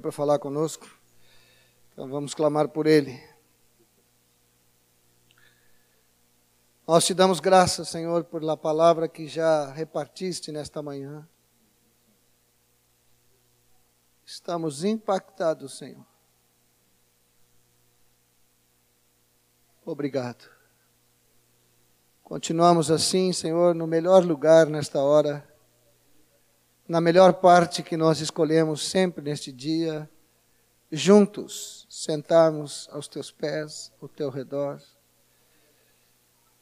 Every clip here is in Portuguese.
para falar conosco. Então vamos clamar por ele. Nós te damos graças, Senhor, pela palavra que já repartiste nesta manhã. Estamos impactados, Senhor. Obrigado. Continuamos assim, Senhor, no melhor lugar nesta hora, na melhor parte que nós escolhemos sempre neste dia, juntos, sentarmos aos teus pés, ao teu redor.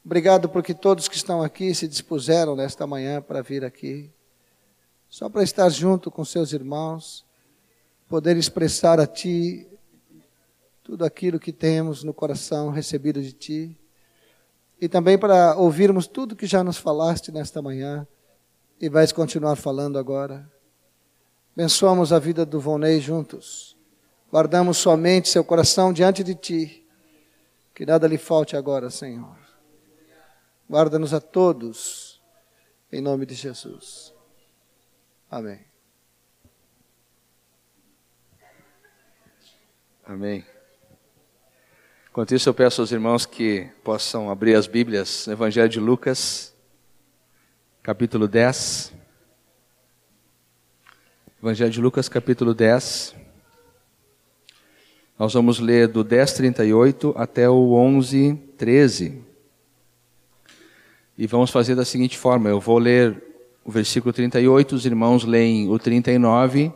Obrigado porque todos que estão aqui se dispuseram nesta manhã para vir aqui, só para estar junto com seus irmãos, poder expressar a Ti tudo aquilo que temos no coração recebido de Ti, e também para ouvirmos tudo que já nos falaste nesta manhã e vais continuar falando agora. Abençoamos a vida do Vonei juntos, guardamos somente seu coração diante de Ti, que nada lhe falte agora, Senhor. Guarda-nos a todos, em nome de Jesus. Amém. Amém. Enquanto isso, eu peço aos irmãos que possam abrir as Bíblias no Evangelho de Lucas, capítulo 10. Evangelho de Lucas, capítulo 10. Nós vamos ler do 10:38 até o 11:13. E vamos fazer da seguinte forma: eu vou ler o versículo 38, os irmãos leem o 39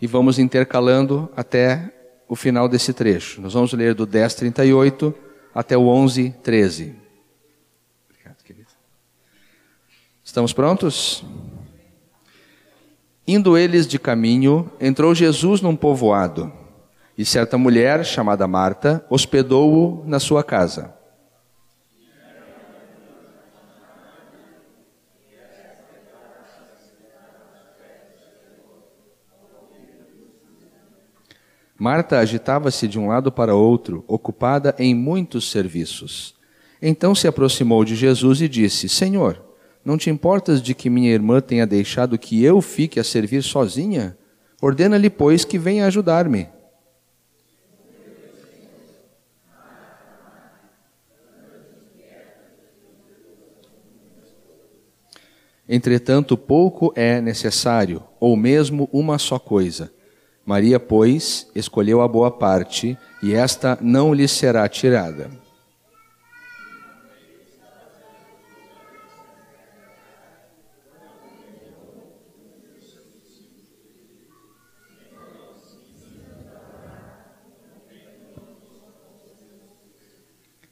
e vamos intercalando até o final desse trecho. Nós vamos ler do 10:38 até o 11:13. Obrigado, querido. Estamos prontos? Indo eles de caminho, entrou Jesus num povoado, e certa mulher, chamada Marta, hospedou-o na sua casa. Marta agitava-se de um lado para outro, ocupada em muitos serviços. Então se aproximou de Jesus e disse: Senhor, não te importas de que minha irmã tenha deixado que eu fique a servir sozinha? Ordena-lhe, pois, que venha ajudar-me. Entretanto, pouco é necessário, ou mesmo uma só coisa. Maria, pois, escolheu a boa parte, e esta não lhe será tirada.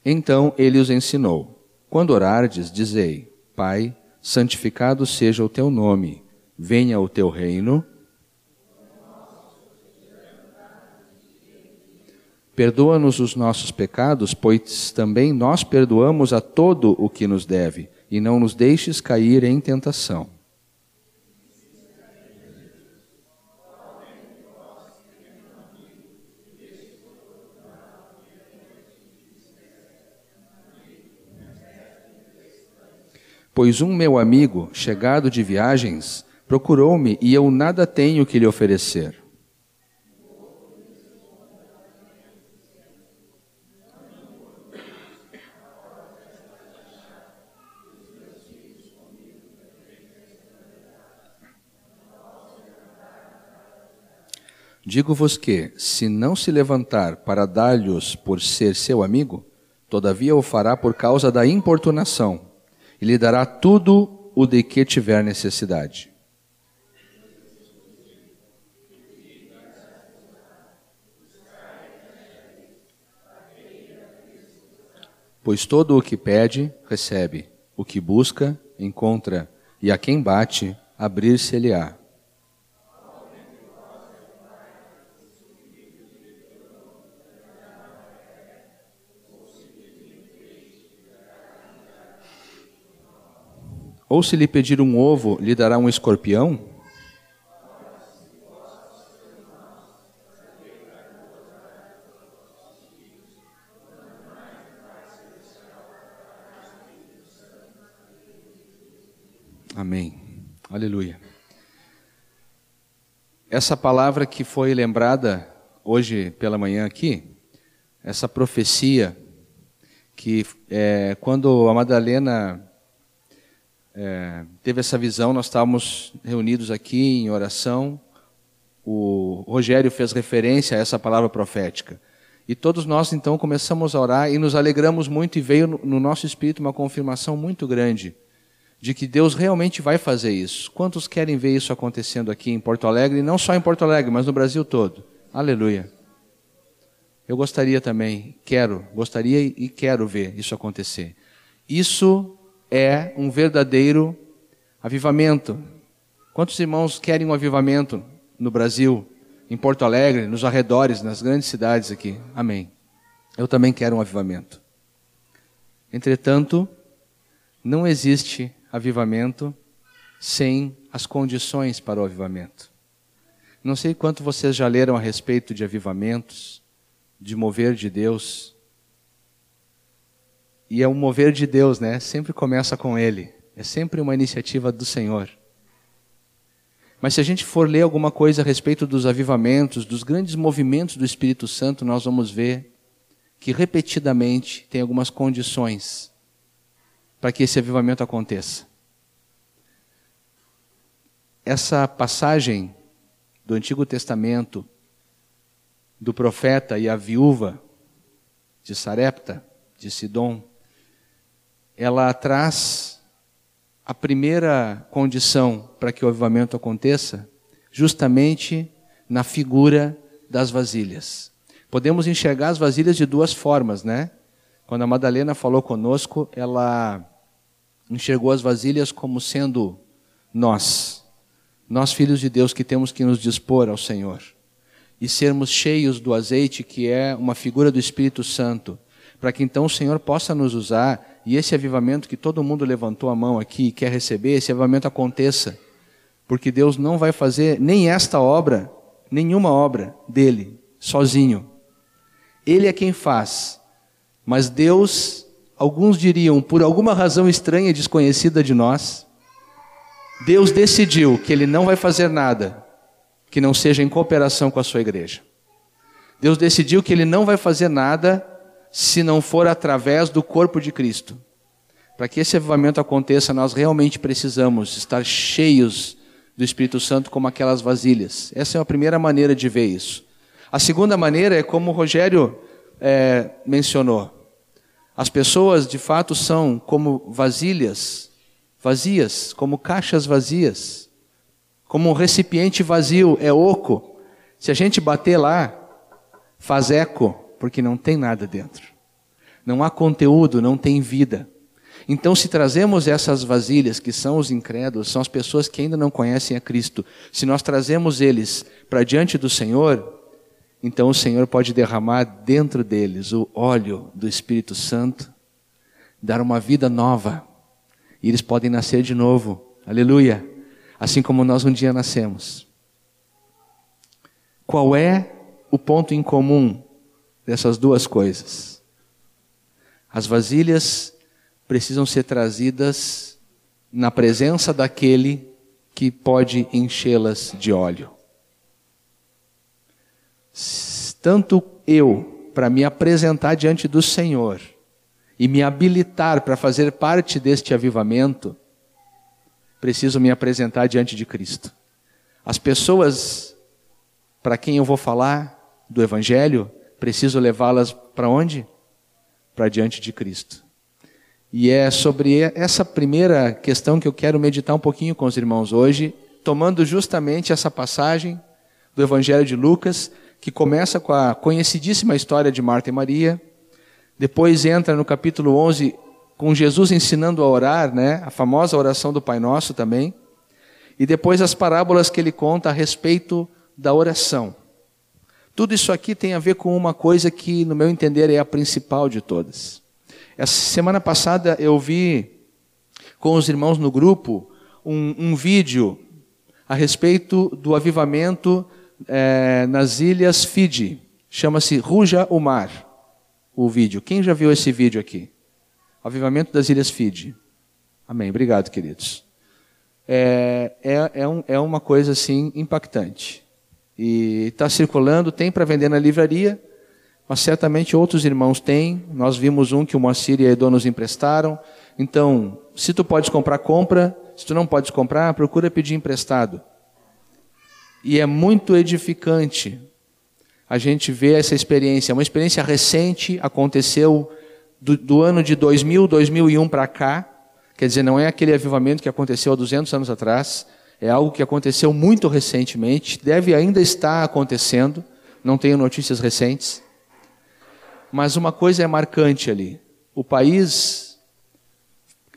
Então ele os ensinou: Quando orardes, dizei: Pai, santificado seja o teu nome, venha o teu reino Perdoa-nos os nossos pecados, pois também nós perdoamos a todo o que nos deve, e não nos deixes cair em tentação. Pois um meu amigo, chegado de viagens, procurou-me e eu nada tenho que lhe oferecer. Digo-vos que, se não se levantar para dar-lhes por ser seu amigo, todavia o fará por causa da importunação, e lhe dará tudo o de que tiver necessidade. Pois todo o que pede, recebe, o que busca, encontra, e a quem bate, abrir-se-lhe-á. Ou se lhe pedir um ovo, lhe dará um escorpião? Amém. Aleluia. essa palavra que foi lembrada hoje pela manhã aqui, essa profecia, que é, quando a Madalena é, teve essa visão, nós estávamos reunidos aqui em oração, o Rogério fez referência a essa palavra profética. E todos nós então começamos a orar e nos alegramos muito, e veio no nosso espírito uma confirmação muito grande de que Deus realmente vai fazer isso. Quantos querem ver isso acontecendo aqui em Porto Alegre, e não só em Porto Alegre, mas no Brasil todo? Aleluia. Eu gostaria também, quero, gostaria e quero ver isso acontecer. Isso é um verdadeiro avivamento. Quantos irmãos querem um avivamento no Brasil, em Porto Alegre, nos arredores, nas grandes cidades aqui? Amém. Eu também quero um avivamento. Entretanto, não existe avivamento sem as condições para o avivamento. Não sei quanto vocês já leram a respeito de avivamentos, de mover de Deus. E é um mover de Deus, né? Sempre começa com Ele. É sempre uma iniciativa do Senhor. Mas se a gente for ler alguma coisa a respeito dos avivamentos, dos grandes movimentos do Espírito Santo, nós vamos ver que repetidamente tem algumas condições para que esse avivamento aconteça. Essa passagem do Antigo Testamento do profeta e a viúva de Sarepta, de Sidom, ela traz a primeira condição para que o avivamento aconteça, justamente na figura das vasilhas. Podemos enxergar as vasilhas de duas formas, né? Quando a Madalena falou conosco, ela enxergou as vasilhas como sendo nós, nós filhos de Deus que temos que nos dispor ao Senhor e sermos cheios do azeite que é uma figura do Espírito Santo, para que então o Senhor possa nos usar e esse avivamento que todo mundo levantou a mão aqui e quer receber, esse avivamento aconteça, porque Deus não vai fazer nem esta obra, nenhuma obra dele sozinho. Ele é quem faz, mas Deus alguns diriam, por alguma razão estranha e desconhecida de nós, Deus decidiu que Ele não vai fazer nada que não seja em cooperação com a sua igreja. Deus decidiu que Ele não vai fazer nada se não for através do corpo de Cristo. Para que esse avivamento aconteça, nós realmente precisamos estar cheios do Espírito Santo como aquelas vasilhas. Essa é a primeira maneira de ver isso. A segunda maneira é como o Rogério é, mencionou. As pessoas de fato são como vasilhas, vazias, como caixas vazias, como um recipiente vazio, é oco. Se a gente bater lá, faz eco, porque não tem nada dentro. Não há conteúdo, não tem vida. Então, se trazemos essas vasilhas, que são os incrédulos, são as pessoas que ainda não conhecem a Cristo, se nós trazemos eles para diante do Senhor, então o Senhor pode derramar dentro deles o óleo do Espírito Santo, dar uma vida nova, e eles podem nascer de novo. Aleluia! Assim como nós um dia nascemos. Qual é o ponto em comum dessas duas coisas? As vasilhas precisam ser trazidas na presença daquele que pode enchê-las de óleo tanto eu, para me apresentar diante do Senhor e me habilitar para fazer parte deste avivamento, preciso me apresentar diante de Cristo. As pessoas para quem eu vou falar do Evangelho, preciso levá-las para onde? Para diante de Cristo. E é sobre essa primeira questão que eu quero meditar um pouquinho com os irmãos hoje, tomando justamente essa passagem do Evangelho de Lucas, que começa com a conhecidíssima história de Marta e Maria, depois entra no capítulo 11 com Jesus ensinando a orar, né? A famosa oração do Pai Nosso também. E depois as parábolas que ele conta a respeito da oração. Tudo isso aqui tem a ver com uma coisa que, no meu entender, é a principal de todas. Essa semana passada eu vi com os irmãos no grupo um, um vídeo a respeito do avivamento é, nas ilhas Fiji. Chama-se Ruja o Mar, o vídeo. Quem já viu esse vídeo aqui? Avivamento das Ilhas Fiji. Amém. Obrigado, queridos. É, é, é, um, é uma coisa assim impactante. E está circulando, tem para vender na livraria, mas certamente outros irmãos têm. Nós vimos um que o Moacir e a Edo nos emprestaram. Então, se tu podes comprar, compra. Se tu não podes comprar, procura pedir emprestado. E é muito edificante a gente ver essa experiência. Uma experiência recente, aconteceu do, do ano de 2000, 2001 para cá. Quer dizer, não é aquele avivamento que aconteceu há 200 anos atrás. É algo que aconteceu muito recentemente, deve ainda estar acontecendo, não tenho notícias recentes. Mas uma coisa é marcante ali: o país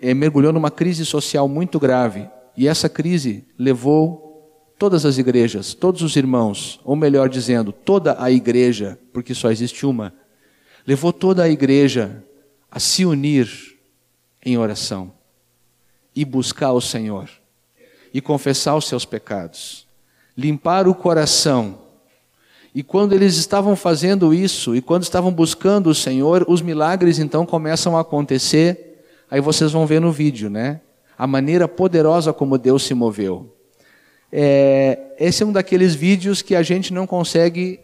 é, mergulhou numa crise social muito grave, e essa crise levou todas as igrejas, todos os irmãos, ou melhor dizendo, toda a igreja, porque só existe uma, levou toda a igreja a se unir em oração e buscar o Senhor e confessar os seus pecados, limpar o coração. E quando eles estavam fazendo isso, e quando estavam buscando o Senhor, os milagres então começam a acontecer. Aí vocês vão ver no vídeo, né? A maneira poderosa como Deus se moveu. É, esse é um daqueles vídeos que a gente não consegue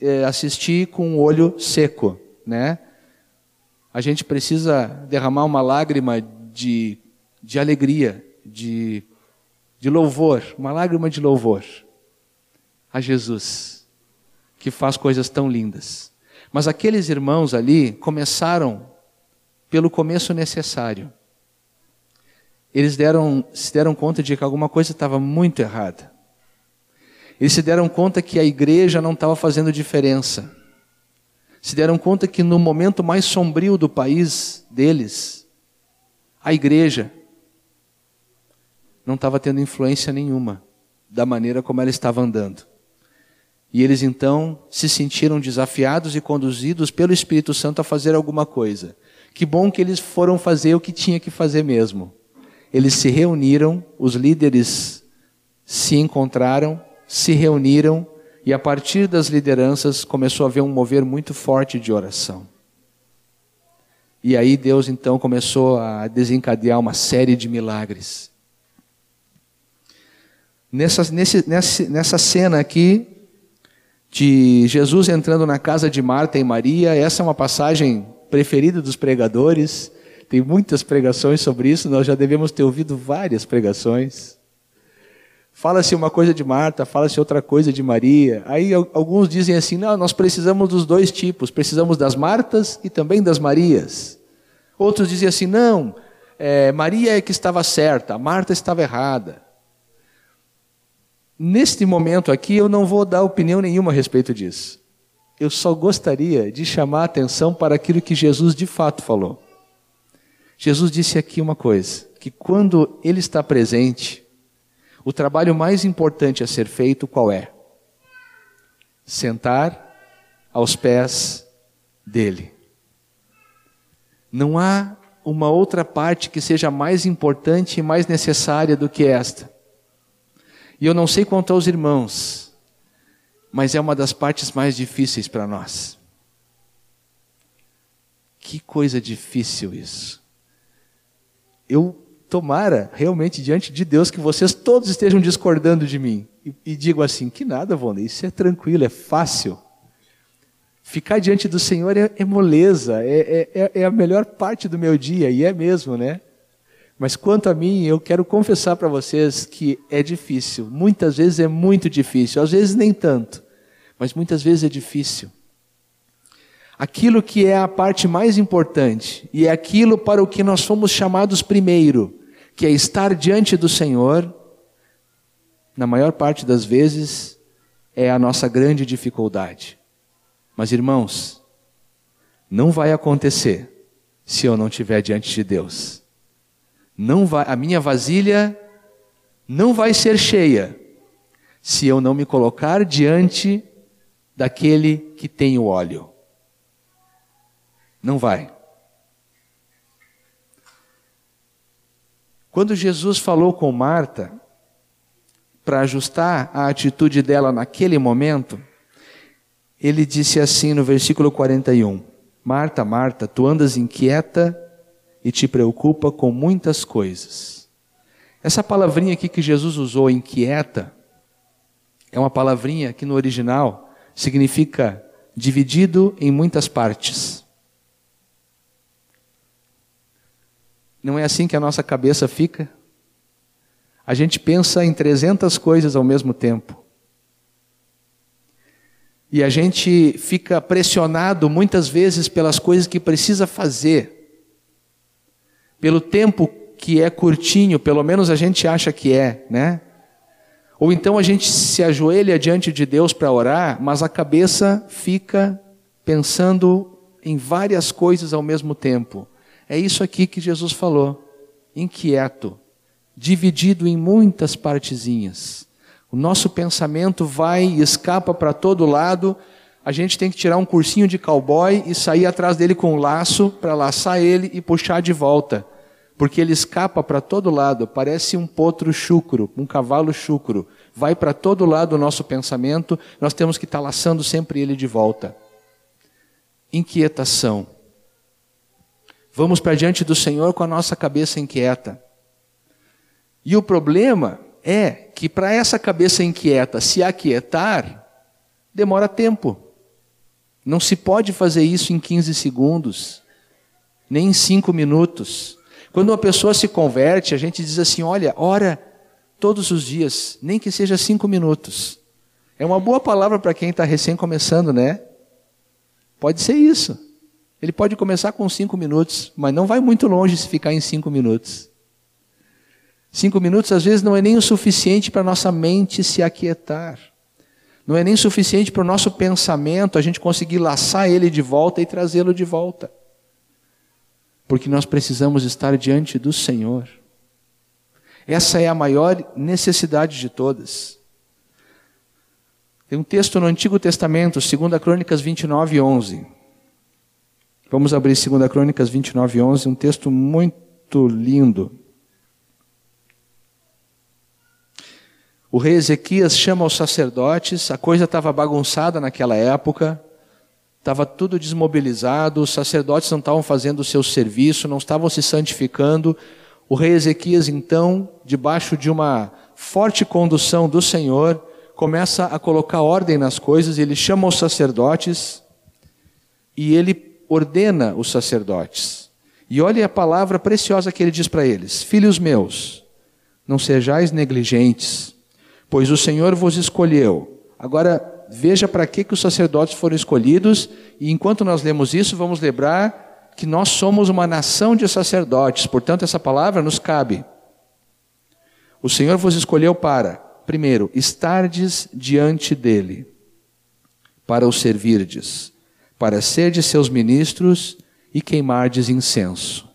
é, assistir com o olho seco, né? A gente precisa derramar uma lágrima de, de alegria, de de louvor, uma lágrima de louvor a Jesus, que faz coisas tão lindas. Mas aqueles irmãos ali começaram pelo começo necessário. Eles deram, se deram conta de que alguma coisa estava muito errada. Eles se deram conta que a igreja não estava fazendo diferença. Se deram conta que no momento mais sombrio do país deles, a igreja não estava tendo influência nenhuma da maneira como ela estava andando. E eles então se sentiram desafiados e conduzidos pelo Espírito Santo a fazer alguma coisa. Que bom que eles foram fazer o que tinha que fazer mesmo. Eles se reuniram, os líderes se encontraram, se reuniram e a partir das lideranças começou a haver um mover muito forte de oração. E aí Deus então começou a desencadear uma série de milagres. Nessa, nesse, nessa, nessa cena aqui, de Jesus entrando na casa de Marta e Maria, essa é uma passagem preferida dos pregadores. Tem muitas pregações sobre isso, nós já devemos ter ouvido várias pregações. Fala-se uma coisa de Marta, fala-se outra coisa de Maria. Aí alguns dizem assim: não, nós precisamos dos dois tipos, precisamos das Martas e também das Marias. Outros dizem assim: não, é, Maria é que estava certa, Marta estava errada. Neste momento aqui, eu não vou dar opinião nenhuma a respeito disso. Eu só gostaria de chamar a atenção para aquilo que Jesus de fato falou. Jesus disse aqui uma coisa: que quando Ele está presente, o trabalho mais importante a ser feito qual é? Sentar aos pés dele. Não há uma outra parte que seja mais importante e mais necessária do que esta. E eu não sei quanto aos irmãos, mas é uma das partes mais difíceis para nós. Que coisa difícil isso. Eu tomara realmente diante de Deus que vocês todos estejam discordando de mim. E, e digo assim: que nada, Wanda, isso é tranquilo, é fácil. Ficar diante do Senhor é, é moleza, é, é, é a melhor parte do meu dia, e é mesmo, né? Mas quanto a mim, eu quero confessar para vocês que é difícil. Muitas vezes é muito difícil, às vezes nem tanto, mas muitas vezes é difícil. Aquilo que é a parte mais importante e é aquilo para o que nós fomos chamados primeiro, que é estar diante do Senhor, na maior parte das vezes é a nossa grande dificuldade. Mas irmãos, não vai acontecer se eu não estiver diante de Deus não vai, a minha vasilha não vai ser cheia se eu não me colocar diante daquele que tem o óleo. Não vai. Quando Jesus falou com Marta, para ajustar a atitude dela naquele momento, ele disse assim no versículo 41: Marta, Marta, tu andas inquieta e te preocupa com muitas coisas. Essa palavrinha aqui que Jesus usou, inquieta, é uma palavrinha que no original significa dividido em muitas partes. Não é assim que a nossa cabeça fica? A gente pensa em 300 coisas ao mesmo tempo. E a gente fica pressionado muitas vezes pelas coisas que precisa fazer, pelo tempo que é curtinho, pelo menos a gente acha que é, né? Ou então a gente se ajoelha diante de Deus para orar, mas a cabeça fica pensando em várias coisas ao mesmo tempo. É isso aqui que Jesus falou. Inquieto, dividido em muitas partezinhas. O nosso pensamento vai e escapa para todo lado. A gente tem que tirar um cursinho de cowboy e sair atrás dele com um laço para laçar ele e puxar de volta porque ele escapa para todo lado, parece um potro chucro, um cavalo chucro. Vai para todo lado o nosso pensamento, nós temos que estar tá laçando sempre ele de volta. Inquietação. Vamos para diante do Senhor com a nossa cabeça inquieta. E o problema é que para essa cabeça inquieta se aquietar, demora tempo. Não se pode fazer isso em 15 segundos, nem em 5 minutos. Quando uma pessoa se converte, a gente diz assim: olha, ora todos os dias, nem que seja cinco minutos. É uma boa palavra para quem está recém começando, né? Pode ser isso. Ele pode começar com cinco minutos, mas não vai muito longe se ficar em cinco minutos. Cinco minutos às vezes não é nem o suficiente para nossa mente se aquietar. Não é nem suficiente para o nosso pensamento a gente conseguir laçar ele de volta e trazê-lo de volta porque nós precisamos estar diante do Senhor. Essa é a maior necessidade de todas. Tem um texto no Antigo Testamento, 2 Crônicas 29, 11. Vamos abrir 2 Crônicas 29, 11, um texto muito lindo. O rei Ezequias chama os sacerdotes, a coisa estava bagunçada naquela época, Estava tudo desmobilizado, os sacerdotes não estavam fazendo o seu serviço, não estavam se santificando. O rei Ezequias, então, debaixo de uma forte condução do Senhor, começa a colocar ordem nas coisas, ele chama os sacerdotes e ele ordena os sacerdotes. E olhe a palavra preciosa que ele diz para eles: Filhos meus, não sejais negligentes, pois o Senhor vos escolheu. Agora, veja para que, que os sacerdotes foram escolhidos, e enquanto nós lemos isso, vamos lembrar que nós somos uma nação de sacerdotes, portanto, essa palavra nos cabe. O Senhor vos escolheu para, primeiro, estardes diante dele, para o servirdes, para serdes seus ministros e queimardes incenso.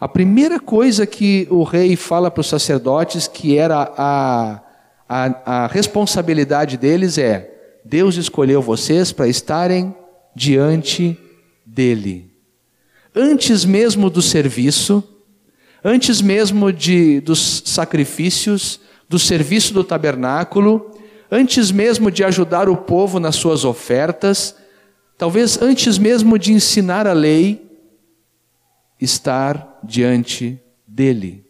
A primeira coisa que o rei fala para os sacerdotes, que era a, a, a responsabilidade deles, é: Deus escolheu vocês para estarem diante dele. Antes mesmo do serviço, antes mesmo de, dos sacrifícios, do serviço do tabernáculo, antes mesmo de ajudar o povo nas suas ofertas, talvez antes mesmo de ensinar a lei, estar diante dele.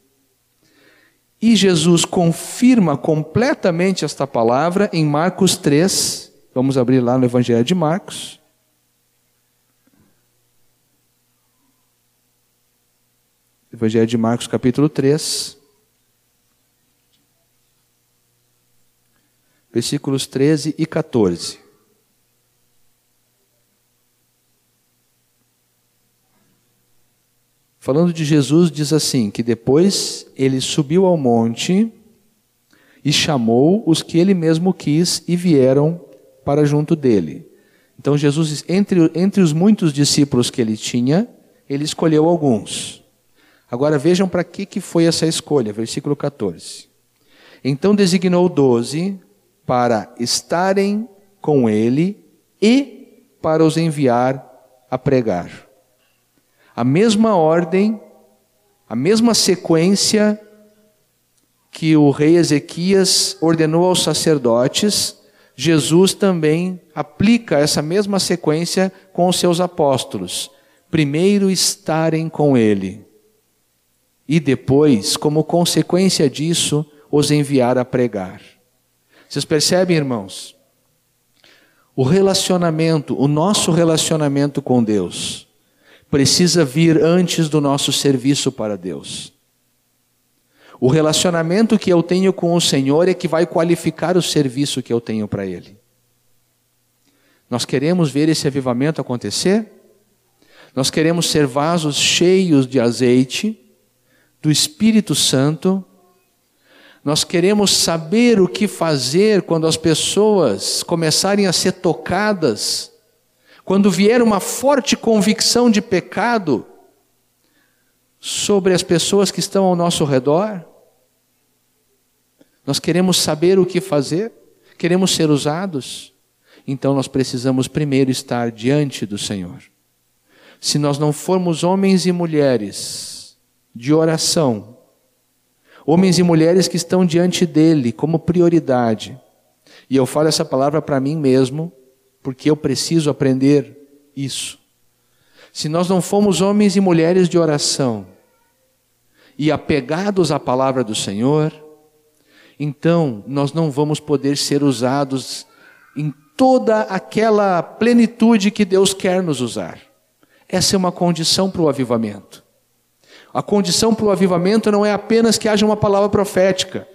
E Jesus confirma completamente esta palavra em Marcos 3. Vamos abrir lá no Evangelho de Marcos. Evangelho de Marcos, capítulo 3. Versículos 13 e 14. Falando de Jesus, diz assim: que depois ele subiu ao monte e chamou os que ele mesmo quis e vieram para junto dele. Então, Jesus, entre, entre os muitos discípulos que ele tinha, ele escolheu alguns. Agora vejam para que, que foi essa escolha, versículo 14. Então designou doze para estarem com ele e para os enviar a pregar a mesma ordem, a mesma sequência que o rei Ezequias ordenou aos sacerdotes, Jesus também aplica essa mesma sequência com os seus apóstolos. Primeiro estarem com ele, e depois, como consequência disso, os enviar a pregar. Vocês percebem, irmãos? O relacionamento, o nosso relacionamento com Deus, precisa vir antes do nosso serviço para Deus. O relacionamento que eu tenho com o Senhor é que vai qualificar o serviço que eu tenho para Ele. Nós queremos ver esse avivamento acontecer? Nós queremos ser vasos cheios de azeite, do Espírito Santo. Nós queremos saber o que fazer quando as pessoas começarem a ser tocadas, quando vier uma forte convicção de pecado sobre as pessoas que estão ao nosso redor. Nós queremos saber o que fazer, queremos ser usados. Então nós precisamos primeiro estar diante do Senhor. Se nós não formos homens e mulheres de oração, homens e mulheres que estão diante dele como prioridade, e eu falo essa palavra para mim mesmo, porque eu preciso aprender isso. Se nós não formos homens e mulheres de oração e apegados à palavra do Senhor, então nós não vamos poder ser usados em toda aquela plenitude que Deus quer nos usar. Essa é uma condição para o avivamento. A condição para o avivamento não é apenas que haja uma palavra profética.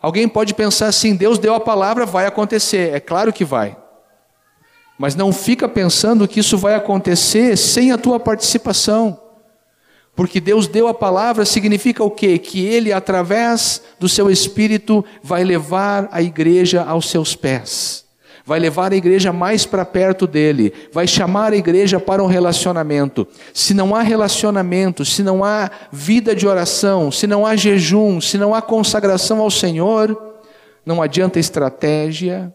Alguém pode pensar assim: Deus deu a palavra, vai acontecer. É claro que vai. Mas não fica pensando que isso vai acontecer sem a tua participação. Porque Deus deu a palavra significa o quê? Que Ele, através do seu Espírito, vai levar a igreja aos seus pés, vai levar a igreja mais para perto dele, vai chamar a igreja para um relacionamento. Se não há relacionamento, se não há vida de oração, se não há jejum, se não há consagração ao Senhor, não adianta estratégia,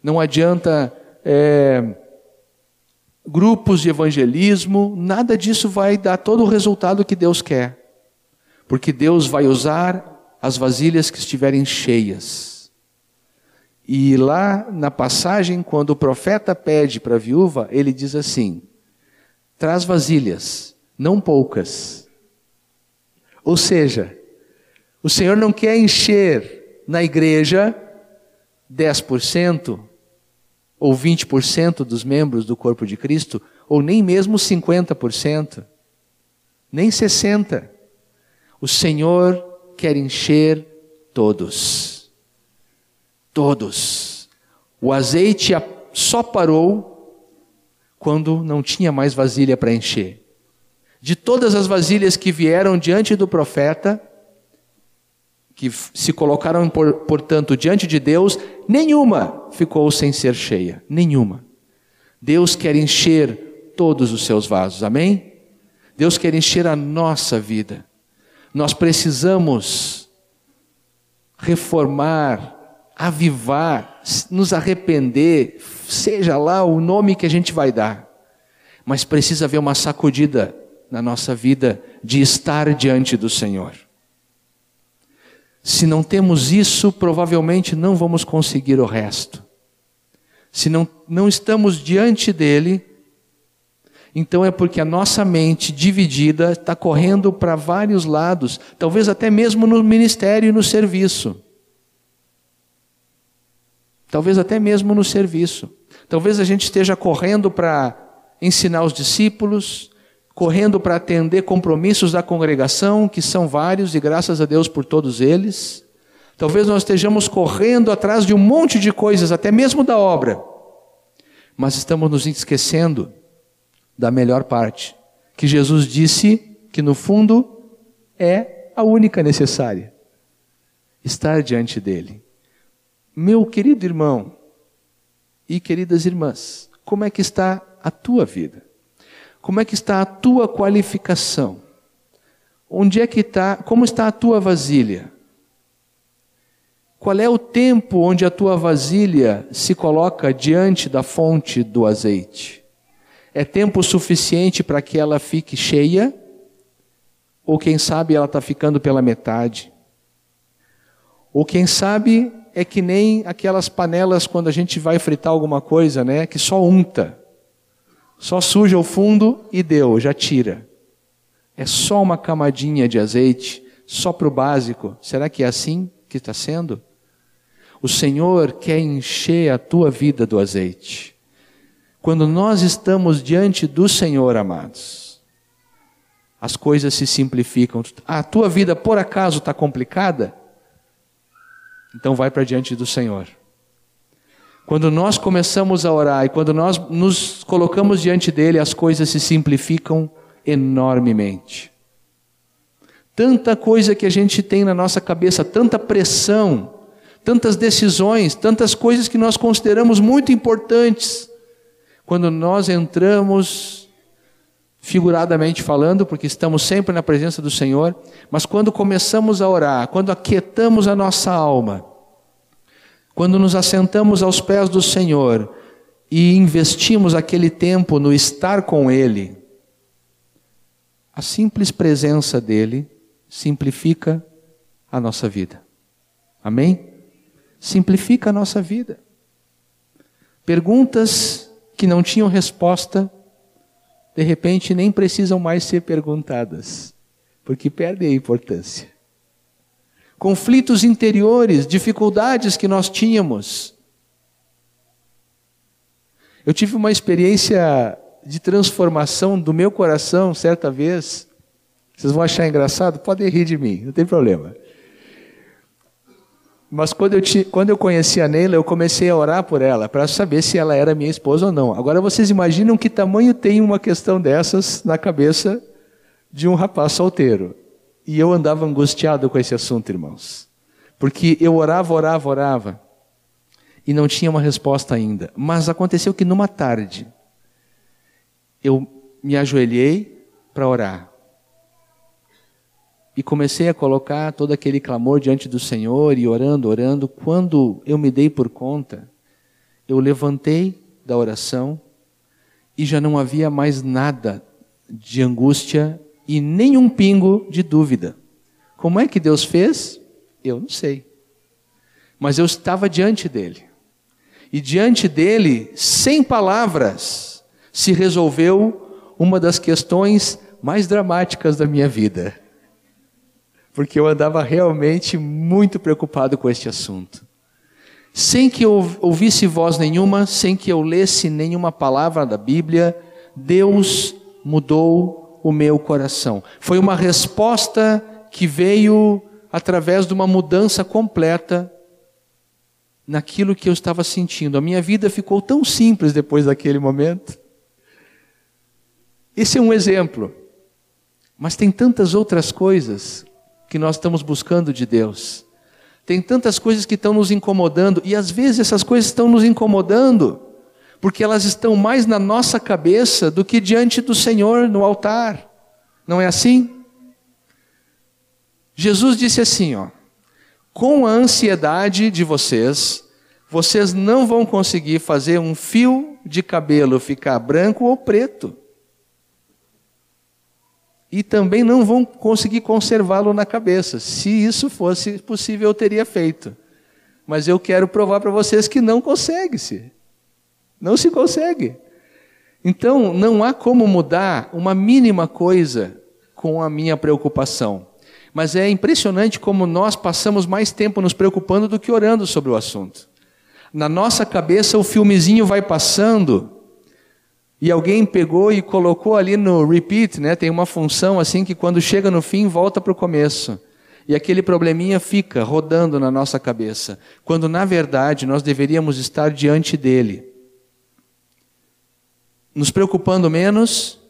não adianta. É, grupos de evangelismo, nada disso vai dar todo o resultado que Deus quer. Porque Deus vai usar as vasilhas que estiverem cheias. E lá na passagem, quando o profeta pede para a viúva, ele diz assim: traz vasilhas, não poucas. Ou seja, o Senhor não quer encher na igreja 10%, ou 20% dos membros do corpo de Cristo, ou nem mesmo 50%, nem 60%. O Senhor quer encher todos. Todos. O azeite só parou quando não tinha mais vasilha para encher. De todas as vasilhas que vieram diante do profeta, que se colocaram, portanto, diante de Deus, nenhuma ficou sem ser cheia. Nenhuma. Deus quer encher todos os seus vasos, amém? Deus quer encher a nossa vida. Nós precisamos reformar, avivar, nos arrepender, seja lá o nome que a gente vai dar, mas precisa haver uma sacudida na nossa vida de estar diante do Senhor. Se não temos isso, provavelmente não vamos conseguir o resto. Se não, não estamos diante dele, então é porque a nossa mente dividida está correndo para vários lados, talvez até mesmo no ministério e no serviço. Talvez até mesmo no serviço. Talvez a gente esteja correndo para ensinar os discípulos, correndo para atender compromissos da congregação, que são vários, e graças a Deus por todos eles. Talvez nós estejamos correndo atrás de um monte de coisas, até mesmo da obra, mas estamos nos esquecendo da melhor parte, que Jesus disse que no fundo é a única necessária: estar diante dele. Meu querido irmão e queridas irmãs, como é que está a tua vida? Como é que está a tua qualificação? Onde é que está, como está a tua vasilha? Qual é o tempo onde a tua vasilha se coloca diante da fonte do azeite? É tempo suficiente para que ela fique cheia? Ou quem sabe ela está ficando pela metade? Ou quem sabe é que nem aquelas panelas quando a gente vai fritar alguma coisa, né? Que só unta. Só suja o fundo e deu, já tira. É só uma camadinha de azeite, só para o básico. Será que é assim que está sendo? O Senhor quer encher a tua vida do azeite. Quando nós estamos diante do Senhor, amados, as coisas se simplificam. A tua vida por acaso está complicada? Então vai para diante do Senhor. Quando nós começamos a orar e quando nós nos colocamos diante dele, as coisas se simplificam enormemente. Tanta coisa que a gente tem na nossa cabeça, tanta pressão, tantas decisões, tantas coisas que nós consideramos muito importantes. Quando nós entramos, figuradamente falando, porque estamos sempre na presença do Senhor, mas quando começamos a orar, quando aquietamos a nossa alma, quando nos assentamos aos pés do Senhor e investimos aquele tempo no estar com Ele, a simples presença dEle simplifica a nossa vida. Amém? Simplifica a nossa vida. Perguntas que não tinham resposta, de repente nem precisam mais ser perguntadas, porque perdem a importância. Conflitos interiores, dificuldades que nós tínhamos. Eu tive uma experiência de transformação do meu coração certa vez. Vocês vão achar engraçado? Podem rir de mim, não tem problema. Mas quando eu, te, quando eu conheci a Neila, eu comecei a orar por ela, para saber se ela era minha esposa ou não. Agora vocês imaginam que tamanho tem uma questão dessas na cabeça de um rapaz solteiro. E eu andava angustiado com esse assunto, irmãos. Porque eu orava, orava, orava. E não tinha uma resposta ainda. Mas aconteceu que numa tarde, eu me ajoelhei para orar e comecei a colocar todo aquele clamor diante do Senhor e orando, orando. Quando eu me dei por conta, eu levantei da oração e já não havia mais nada de angústia e nenhum pingo de dúvida. Como é que Deus fez? Eu não sei. Mas eu estava diante dele. E diante dele, sem palavras, se resolveu uma das questões mais dramáticas da minha vida porque eu andava realmente muito preocupado com este assunto. Sem que eu ouvisse voz nenhuma, sem que eu lesse nenhuma palavra da Bíblia, Deus mudou o meu coração. Foi uma resposta que veio através de uma mudança completa naquilo que eu estava sentindo. A minha vida ficou tão simples depois daquele momento. Esse é um exemplo. Mas tem tantas outras coisas que nós estamos buscando de Deus. Tem tantas coisas que estão nos incomodando, e às vezes essas coisas estão nos incomodando, porque elas estão mais na nossa cabeça do que diante do Senhor no altar. Não é assim? Jesus disse assim, ó: Com a ansiedade de vocês, vocês não vão conseguir fazer um fio de cabelo ficar branco ou preto e também não vão conseguir conservá-lo na cabeça. Se isso fosse possível, eu teria feito. Mas eu quero provar para vocês que não consegue-se. Não se consegue. Então, não há como mudar uma mínima coisa com a minha preocupação. Mas é impressionante como nós passamos mais tempo nos preocupando do que orando sobre o assunto. Na nossa cabeça, o filmezinho vai passando e alguém pegou e colocou ali no repeat, né? Tem uma função assim que quando chega no fim volta para o começo. E aquele probleminha fica rodando na nossa cabeça, quando na verdade nós deveríamos estar diante dele, nos preocupando menos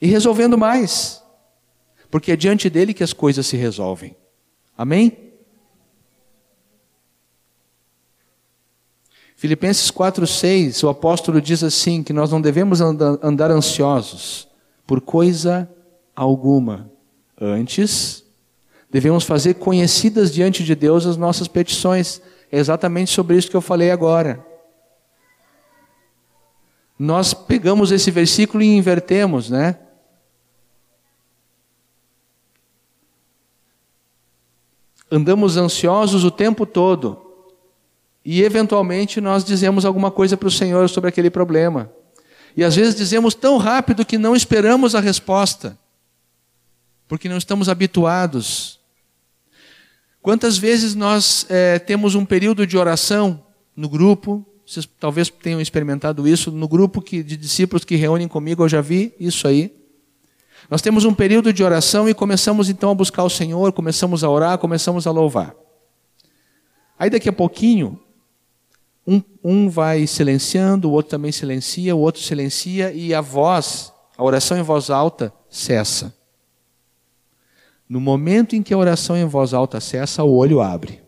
e resolvendo mais, porque é diante dele que as coisas se resolvem. Amém? Filipenses 4,6, o apóstolo diz assim: que nós não devemos andar, ansiosos por coisa alguma. Antes, devemos fazer conhecidas diante de Deus as nossas petições. É exatamente sobre isso que eu falei agora. Nós pegamos esse versículo e invertemos, né? Andamos ansiosos o tempo todo e eventualmente nós dizemos alguma coisa para o Senhor sobre aquele problema. E às vezes dizemos tão rápido que não esperamos a resposta, porque não estamos habituados. Quantas vezes nós é, temos um período de oração no grupo? Vocês talvez tenham experimentado isso no grupo que, de discípulos que reúnem comigo, eu já vi isso aí. Nós temos um período de oração e começamos então a buscar o Senhor, começamos a orar, começamos a louvar. Aí daqui a pouquinho, um, um vai silenciando, o outro também silencia, o outro silencia e a voz, a oração em voz alta, cessa. No momento em que a oração em voz alta cessa, o olho abre.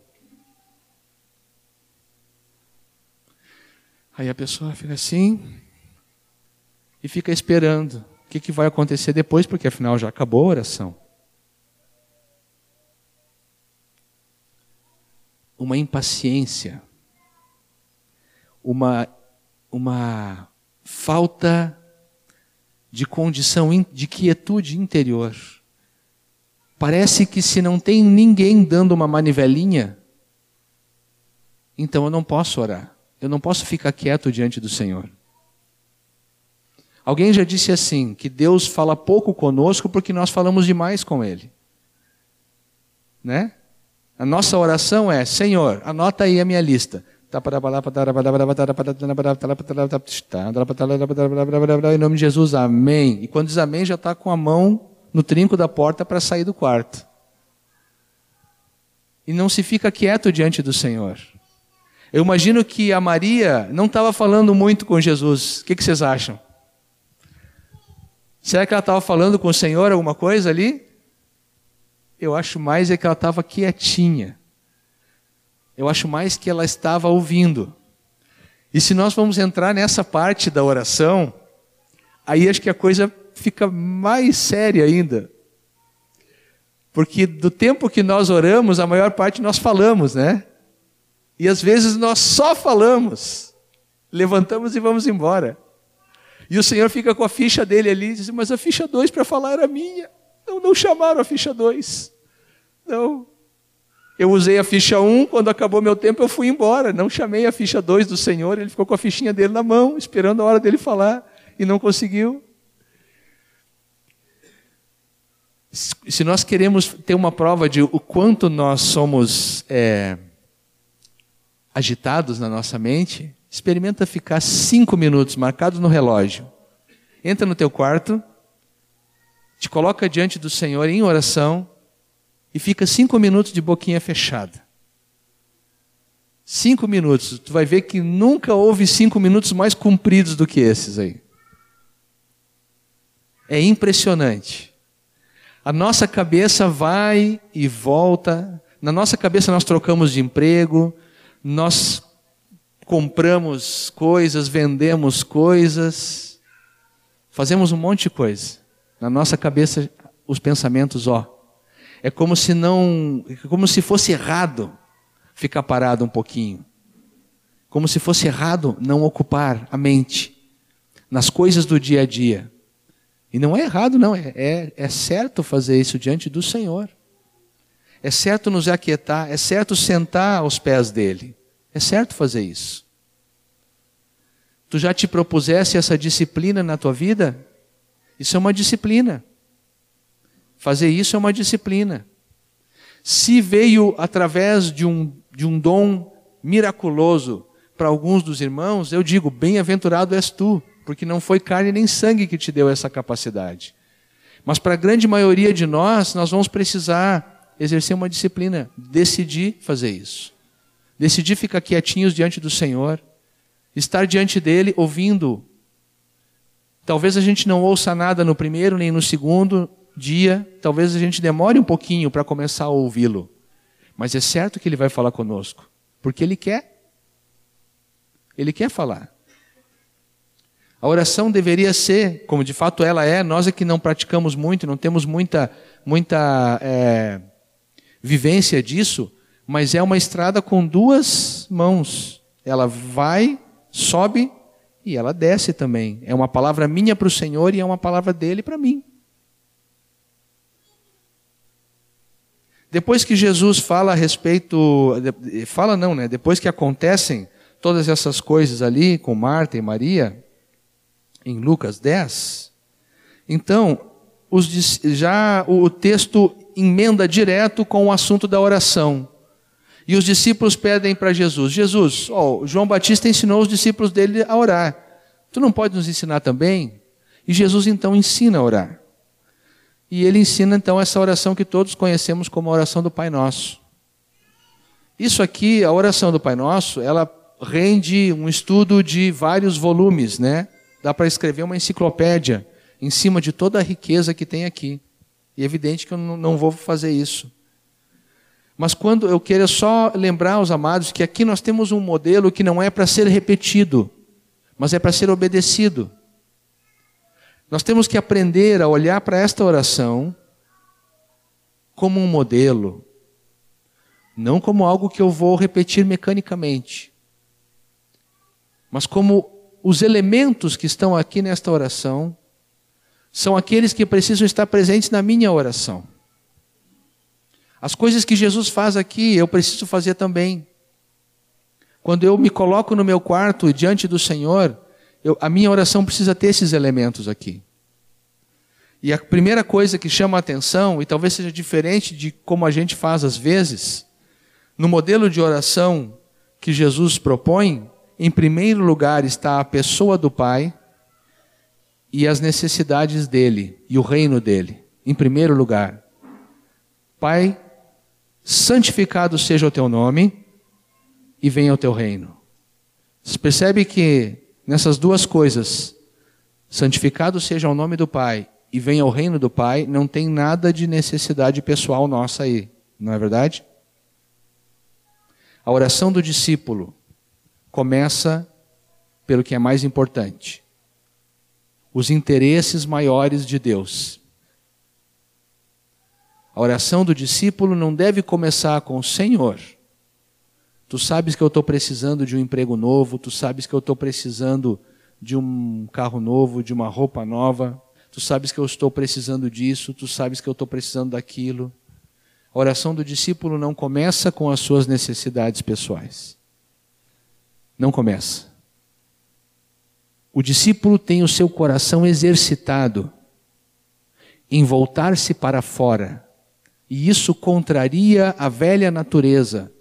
Aí a pessoa fica assim e fica esperando o que, que vai acontecer depois, porque afinal já acabou a oração. Uma impaciência, uma, uma falta de condição de quietude interior. Parece que se não tem ninguém dando uma manivelinha, então eu não posso orar. Eu não posso ficar quieto diante do Senhor. Alguém já disse assim: que Deus fala pouco conosco porque nós falamos demais com Ele. Né? A nossa oração é: Senhor, anota aí a minha lista. Em nome de Jesus, amém. E quando diz amém, já está com a mão no trinco da porta para sair do quarto. E não se fica quieto diante do Senhor. Eu imagino que a Maria não estava falando muito com Jesus. O que, que vocês acham? Será que ela estava falando com o Senhor alguma coisa ali? Eu acho mais é que ela estava quietinha. Eu acho mais que ela estava ouvindo. E se nós vamos entrar nessa parte da oração, aí acho que a coisa fica mais séria ainda. Porque do tempo que nós oramos, a maior parte nós falamos, né? E às vezes nós só falamos, levantamos e vamos embora. E o Senhor fica com a ficha dele ali e diz: Mas a ficha 2 para falar era minha. Não, não chamaram a ficha 2. Não. Eu usei a ficha 1, um, quando acabou meu tempo eu fui embora. Não chamei a ficha 2 do Senhor, ele ficou com a fichinha dele na mão, esperando a hora dele falar, e não conseguiu. Se nós queremos ter uma prova de o quanto nós somos. É, agitados na nossa mente, experimenta ficar cinco minutos marcados no relógio. Entra no teu quarto, te coloca diante do Senhor em oração e fica cinco minutos de boquinha fechada. Cinco minutos. Tu vai ver que nunca houve cinco minutos mais compridos do que esses aí. É impressionante. A nossa cabeça vai e volta. Na nossa cabeça nós trocamos de emprego, nós compramos coisas, vendemos coisas, fazemos um monte de coisa. Na nossa cabeça, os pensamentos, ó, é como se não, é como se fosse errado ficar parado um pouquinho. Como se fosse errado não ocupar a mente nas coisas do dia a dia. E não é errado, não, é, é, é certo fazer isso diante do Senhor. É certo nos aquietar, é certo sentar aos pés dele. É certo fazer isso. Tu já te propusesse essa disciplina na tua vida? Isso é uma disciplina. Fazer isso é uma disciplina. Se veio através de um, de um dom miraculoso para alguns dos irmãos, eu digo: bem-aventurado és tu, porque não foi carne nem sangue que te deu essa capacidade. Mas para a grande maioria de nós, nós vamos precisar exercer uma disciplina, decidir fazer isso. Decidir ficar quietinhos diante do Senhor, estar diante dele ouvindo. Talvez a gente não ouça nada no primeiro nem no segundo dia, talvez a gente demore um pouquinho para começar a ouvi-lo. Mas é certo que ele vai falar conosco, porque ele quer. Ele quer falar. A oração deveria ser, como de fato ela é, nós é que não praticamos muito, não temos muita, muita é, vivência disso, mas é uma estrada com duas mãos. Ela vai, sobe e ela desce também. É uma palavra minha para o Senhor e é uma palavra dele para mim. Depois que Jesus fala a respeito, fala não, né? Depois que acontecem todas essas coisas ali com Marta e Maria, em Lucas 10, então os, já o texto emenda direto com o assunto da oração. E os discípulos pedem para Jesus: Jesus, oh, João Batista ensinou os discípulos dele a orar. Tu não pode nos ensinar também? E Jesus então ensina a orar. E ele ensina então essa oração que todos conhecemos como a oração do Pai Nosso. Isso aqui, a oração do Pai Nosso, ela rende um estudo de vários volumes, né? Dá para escrever uma enciclopédia em cima de toda a riqueza que tem aqui. E é evidente que eu não vou fazer isso. Mas quando eu quero só lembrar aos amados que aqui nós temos um modelo que não é para ser repetido, mas é para ser obedecido. Nós temos que aprender a olhar para esta oração como um modelo, não como algo que eu vou repetir mecanicamente, mas como os elementos que estão aqui nesta oração são aqueles que precisam estar presentes na minha oração. As coisas que Jesus faz aqui, eu preciso fazer também. Quando eu me coloco no meu quarto diante do Senhor, eu, a minha oração precisa ter esses elementos aqui. E a primeira coisa que chama a atenção, e talvez seja diferente de como a gente faz às vezes, no modelo de oração que Jesus propõe, em primeiro lugar está a pessoa do Pai e as necessidades dele e o reino dele. Em primeiro lugar, Pai, santificado seja o teu nome e venha o teu reino. Você percebe que nessas duas coisas, santificado seja o nome do Pai e venha o reino do Pai, não tem nada de necessidade pessoal nossa aí, não é verdade? A oração do discípulo começa pelo que é mais importante: os interesses maiores de Deus. A oração do discípulo não deve começar com Senhor. Tu sabes que eu estou precisando de um emprego novo, tu sabes que eu estou precisando de um carro novo, de uma roupa nova, tu sabes que eu estou precisando disso, tu sabes que eu estou precisando daquilo. A oração do discípulo não começa com as suas necessidades pessoais. Não começa. O discípulo tem o seu coração exercitado em voltar-se para fora e isso contraria a velha natureza.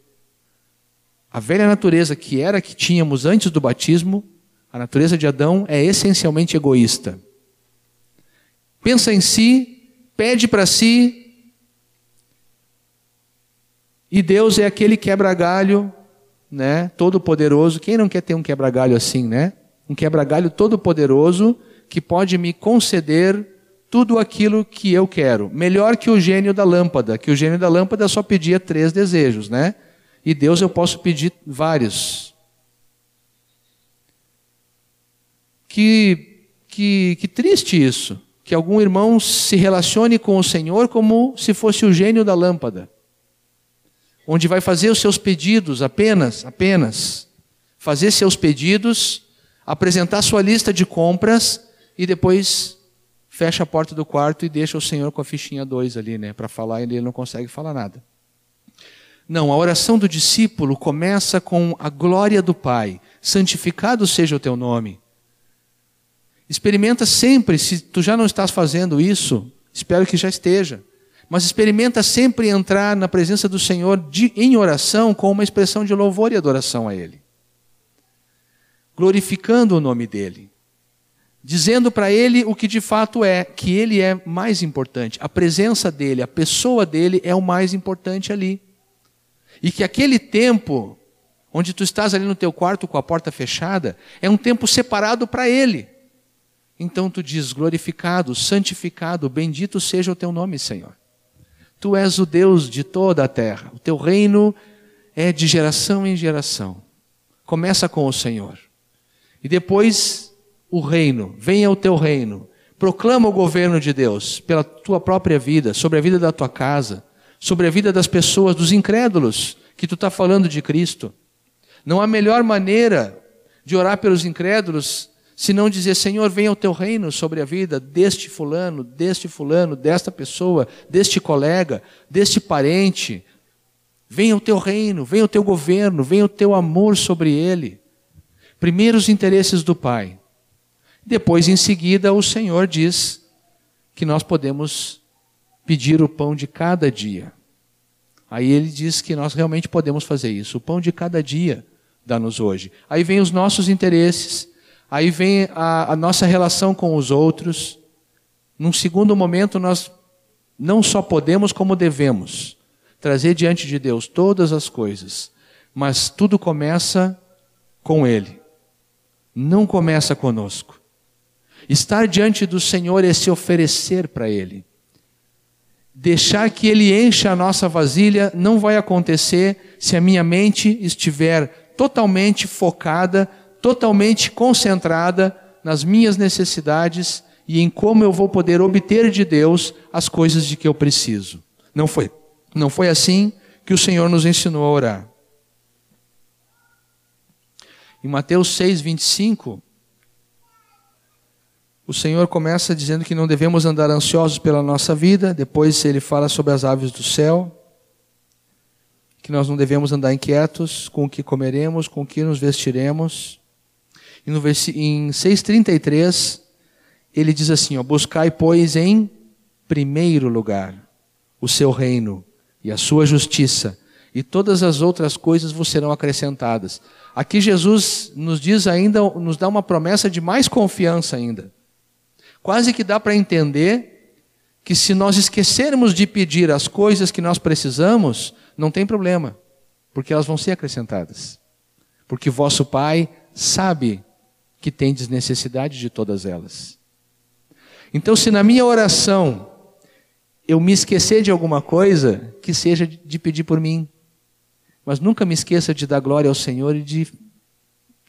A velha natureza que era que tínhamos antes do batismo, a natureza de Adão é essencialmente egoísta. Pensa em si, pede para si, e Deus é aquele quebra-galho, né, todo poderoso. Quem não quer ter um quebra-galho assim, né? Um quebra-galho todo poderoso que pode me conceder tudo aquilo que eu quero. Melhor que o gênio da lâmpada, que o gênio da lâmpada só pedia três desejos, né? E Deus eu posso pedir vários. Que, que, que triste isso. Que algum irmão se relacione com o Senhor como se fosse o gênio da lâmpada. Onde vai fazer os seus pedidos apenas, apenas. Fazer seus pedidos, apresentar sua lista de compras e depois fecha a porta do quarto e deixa o Senhor com a fichinha 2 ali, né, para falar e ele não consegue falar nada. Não, a oração do discípulo começa com a glória do Pai. Santificado seja o teu nome. Experimenta sempre, se tu já não estás fazendo isso, espero que já esteja. Mas experimenta sempre entrar na presença do Senhor de, em oração com uma expressão de louvor e adoração a Ele. Glorificando o nome dEle dizendo para ele o que de fato é, que ele é mais importante. A presença dele, a pessoa dele é o mais importante ali. E que aquele tempo onde tu estás ali no teu quarto com a porta fechada, é um tempo separado para ele. Então tu diz: glorificado, santificado, bendito seja o teu nome, Senhor. Tu és o Deus de toda a terra. O teu reino é de geração em geração. Começa com o Senhor. E depois o reino, venha o teu reino. Proclama o governo de Deus pela tua própria vida, sobre a vida da tua casa, sobre a vida das pessoas, dos incrédulos, que tu está falando de Cristo. Não há melhor maneira de orar pelos incrédulos senão dizer: Senhor, venha o teu reino sobre a vida deste fulano, deste fulano, desta pessoa, deste colega, deste parente. Venha o teu reino, venha o teu governo, venha o teu amor sobre ele. Primeiro os interesses do Pai, depois, em seguida, o Senhor diz que nós podemos pedir o pão de cada dia. Aí ele diz que nós realmente podemos fazer isso. O pão de cada dia dá-nos hoje. Aí vem os nossos interesses, aí vem a, a nossa relação com os outros. Num segundo momento, nós não só podemos, como devemos trazer diante de Deus todas as coisas, mas tudo começa com Ele, não começa conosco. Estar diante do Senhor é se oferecer para Ele. Deixar que Ele encha a nossa vasilha não vai acontecer se a minha mente estiver totalmente focada, totalmente concentrada nas minhas necessidades e em como eu vou poder obter de Deus as coisas de que eu preciso. Não foi, não foi assim que o Senhor nos ensinou a orar. Em Mateus 6, 25, o Senhor começa dizendo que não devemos andar ansiosos pela nossa vida, depois ele fala sobre as aves do céu, que nós não devemos andar inquietos com o que comeremos, com o que nos vestiremos. E no em 6,33, ele diz assim: ó, Buscai, pois, em primeiro lugar o seu reino e a sua justiça, e todas as outras coisas vos serão acrescentadas. Aqui Jesus nos diz ainda, nos dá uma promessa de mais confiança ainda. Quase que dá para entender que se nós esquecermos de pedir as coisas que nós precisamos, não tem problema, porque elas vão ser acrescentadas. Porque vosso Pai sabe que tendes necessidade de todas elas. Então, se na minha oração eu me esquecer de alguma coisa, que seja de pedir por mim. Mas nunca me esqueça de dar glória ao Senhor e de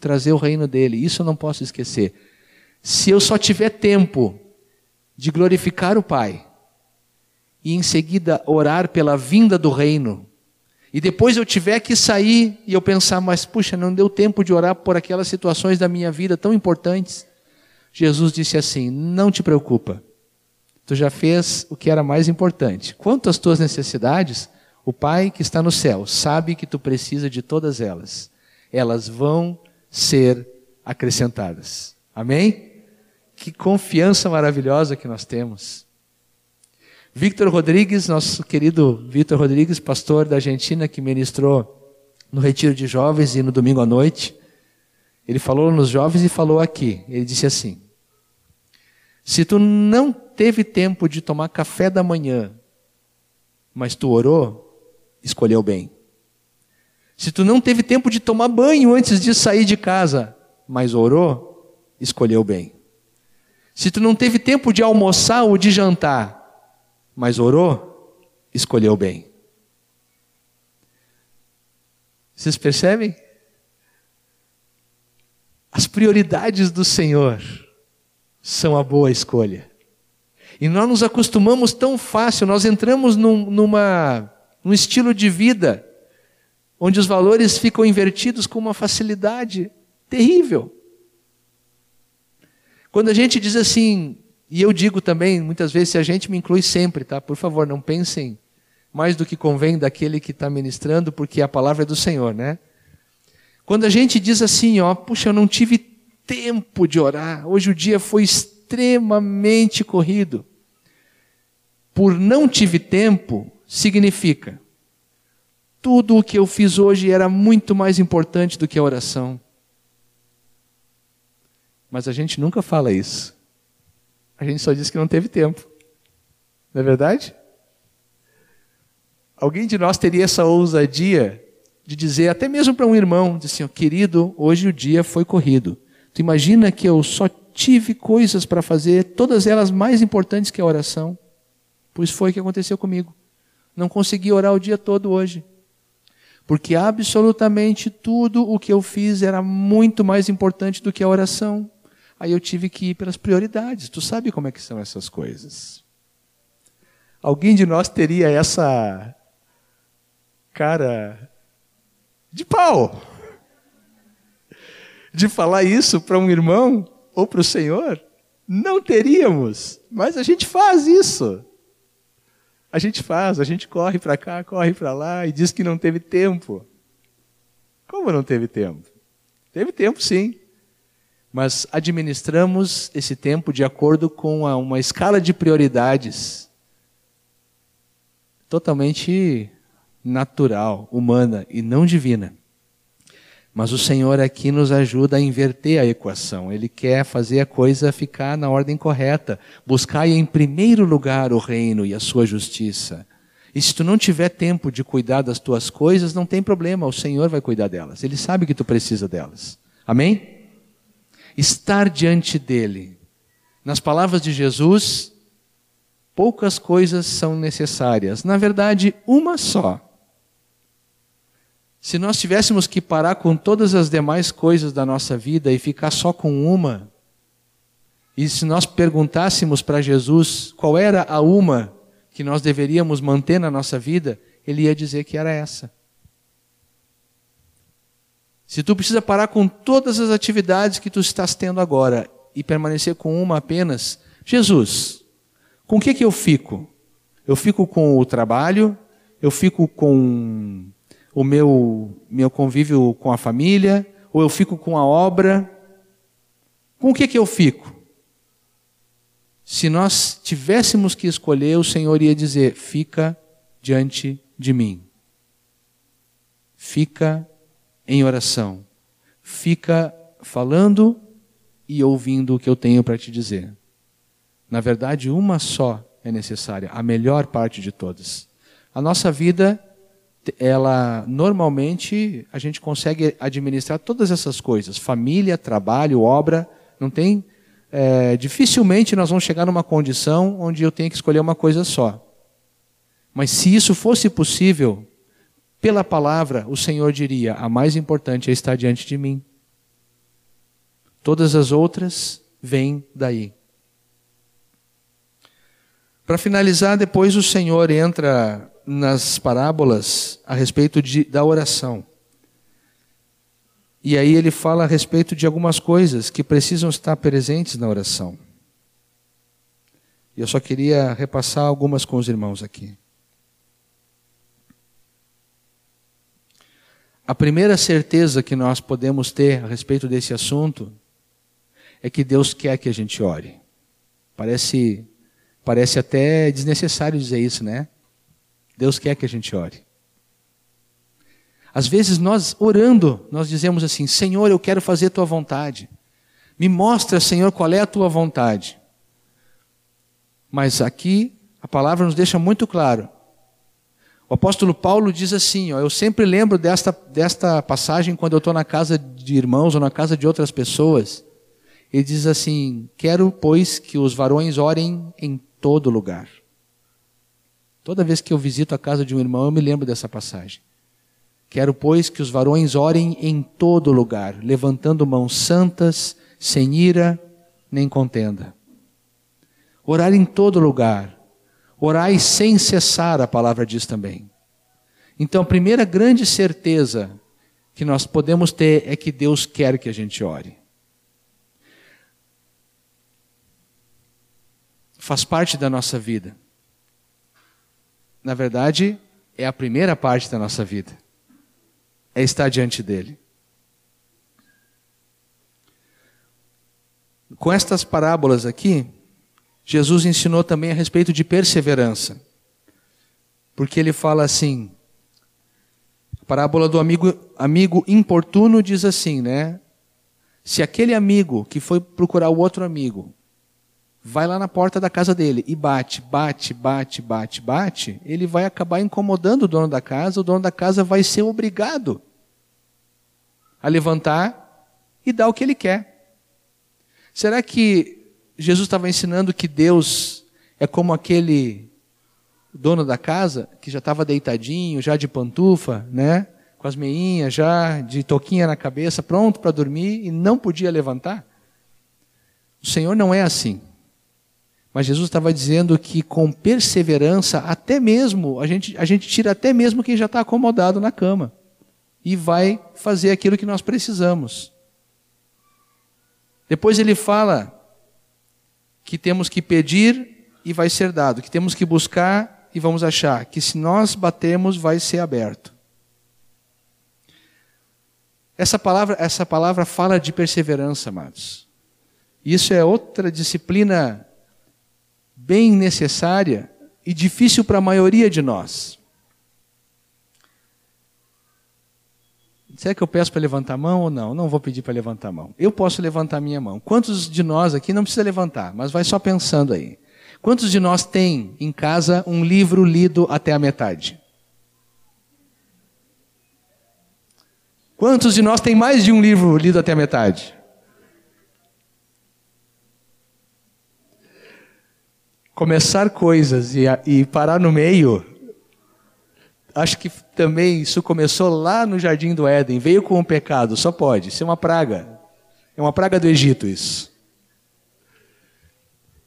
trazer o reino dele. Isso eu não posso esquecer. Se eu só tiver tempo de glorificar o Pai e em seguida orar pela vinda do reino, e depois eu tiver que sair e eu pensar, mas puxa, não deu tempo de orar por aquelas situações da minha vida tão importantes. Jesus disse assim: Não te preocupa, tu já fez o que era mais importante. Quanto às tuas necessidades, o Pai que está no céu sabe que tu precisa de todas elas. Elas vão ser acrescentadas. Amém? Que confiança maravilhosa que nós temos. Victor Rodrigues, nosso querido Victor Rodrigues, pastor da Argentina, que ministrou no retiro de jovens e no domingo à noite, ele falou nos jovens e falou aqui. Ele disse assim: Se tu não teve tempo de tomar café da manhã, mas tu orou, escolheu bem. Se tu não teve tempo de tomar banho antes de sair de casa, mas orou, escolheu bem. Se tu não teve tempo de almoçar ou de jantar, mas orou, escolheu bem. Vocês percebem? As prioridades do Senhor são a boa escolha. E nós nos acostumamos tão fácil, nós entramos num, numa, num estilo de vida onde os valores ficam invertidos com uma facilidade terrível. Quando a gente diz assim, e eu digo também, muitas vezes, se a gente me inclui sempre, tá? Por favor, não pensem mais do que convém daquele que está ministrando, porque a palavra é do Senhor, né? Quando a gente diz assim, ó, puxa, eu não tive tempo de orar, hoje o dia foi extremamente corrido. Por não tive tempo, significa tudo o que eu fiz hoje era muito mais importante do que a oração. Mas a gente nunca fala isso. A gente só diz que não teve tempo. Não é verdade? Alguém de nós teria essa ousadia de dizer, até mesmo para um irmão, de assim, querido, hoje o dia foi corrido. Tu imagina que eu só tive coisas para fazer, todas elas mais importantes que a oração. Pois foi o que aconteceu comigo. Não consegui orar o dia todo hoje. Porque absolutamente tudo o que eu fiz era muito mais importante do que a oração. Aí eu tive que ir pelas prioridades. Tu sabe como é que são essas coisas? Alguém de nós teria essa cara de pau de falar isso para um irmão ou para o Senhor? Não teríamos, mas a gente faz isso. A gente faz, a gente corre para cá, corre para lá e diz que não teve tempo. Como não teve tempo? Teve tempo sim mas administramos esse tempo de acordo com uma escala de prioridades totalmente natural, humana e não divina. Mas o Senhor aqui nos ajuda a inverter a equação. Ele quer fazer a coisa ficar na ordem correta. Buscar em primeiro lugar o reino e a sua justiça. E se tu não tiver tempo de cuidar das tuas coisas, não tem problema, o Senhor vai cuidar delas. Ele sabe que tu precisa delas. Amém? Estar diante dele. Nas palavras de Jesus, poucas coisas são necessárias. Na verdade, uma só. Se nós tivéssemos que parar com todas as demais coisas da nossa vida e ficar só com uma, e se nós perguntássemos para Jesus qual era a uma que nós deveríamos manter na nossa vida, ele ia dizer que era essa. Se tu precisa parar com todas as atividades que tu estás tendo agora e permanecer com uma apenas, Jesus, com o que que eu fico? Eu fico com o trabalho, eu fico com o meu, meu convívio com a família, ou eu fico com a obra. Com o que, que eu fico? Se nós tivéssemos que escolher, o Senhor ia dizer: fica diante de mim. Fica em oração. Fica falando e ouvindo o que eu tenho para te dizer. Na verdade, uma só é necessária, a melhor parte de todas. A nossa vida ela normalmente a gente consegue administrar todas essas coisas, família, trabalho, obra, não tem, é, dificilmente nós vamos chegar numa condição onde eu tenho que escolher uma coisa só. Mas se isso fosse possível, pela palavra, o Senhor diria: a mais importante é estar diante de mim. Todas as outras vêm daí. Para finalizar, depois o Senhor entra nas parábolas a respeito de, da oração. E aí ele fala a respeito de algumas coisas que precisam estar presentes na oração. E eu só queria repassar algumas com os irmãos aqui. A primeira certeza que nós podemos ter a respeito desse assunto é que Deus quer que a gente ore. Parece, parece até desnecessário dizer isso, né? Deus quer que a gente ore. Às vezes nós orando, nós dizemos assim: Senhor, eu quero fazer a tua vontade. Me mostra, Senhor, qual é a tua vontade. Mas aqui a palavra nos deixa muito claro. O apóstolo Paulo diz assim: ó, eu sempre lembro desta, desta passagem quando eu estou na casa de irmãos ou na casa de outras pessoas. Ele diz assim: Quero, pois, que os varões orem em todo lugar. Toda vez que eu visito a casa de um irmão, eu me lembro dessa passagem. Quero, pois, que os varões orem em todo lugar, levantando mãos santas, sem ira nem contenda. Orar em todo lugar. Orai sem cessar, a palavra diz também. Então, a primeira grande certeza que nós podemos ter é que Deus quer que a gente ore. Faz parte da nossa vida na verdade, é a primeira parte da nossa vida. É estar diante dele. Com estas parábolas aqui, Jesus ensinou também a respeito de perseverança. Porque ele fala assim: a parábola do amigo, amigo importuno diz assim, né? Se aquele amigo que foi procurar o outro amigo vai lá na porta da casa dele e bate, bate, bate, bate, bate, ele vai acabar incomodando o dono da casa, o dono da casa vai ser obrigado a levantar e dar o que ele quer. Será que Jesus estava ensinando que Deus é como aquele dono da casa que já estava deitadinho, já de pantufa, né? Com as meinhas já de toquinha na cabeça, pronto para dormir e não podia levantar? O Senhor não é assim. Mas Jesus estava dizendo que com perseverança, até mesmo, a gente, a gente tira até mesmo quem já está acomodado na cama. E vai fazer aquilo que nós precisamos. Depois ele fala que temos que pedir e vai ser dado, que temos que buscar e vamos achar, que se nós batermos vai ser aberto. Essa palavra, essa palavra fala de perseverança, amados. Isso é outra disciplina bem necessária e difícil para a maioria de nós. Será que eu peço para levantar a mão ou não? Não vou pedir para levantar a mão. Eu posso levantar a minha mão. Quantos de nós aqui não precisa levantar, mas vai só pensando aí. Quantos de nós tem em casa um livro lido até a metade? Quantos de nós tem mais de um livro lido até a metade? Começar coisas e, e parar no meio acho que também isso começou lá no Jardim do Éden, veio com o pecado, só pode, isso é uma praga. É uma praga do Egito isso.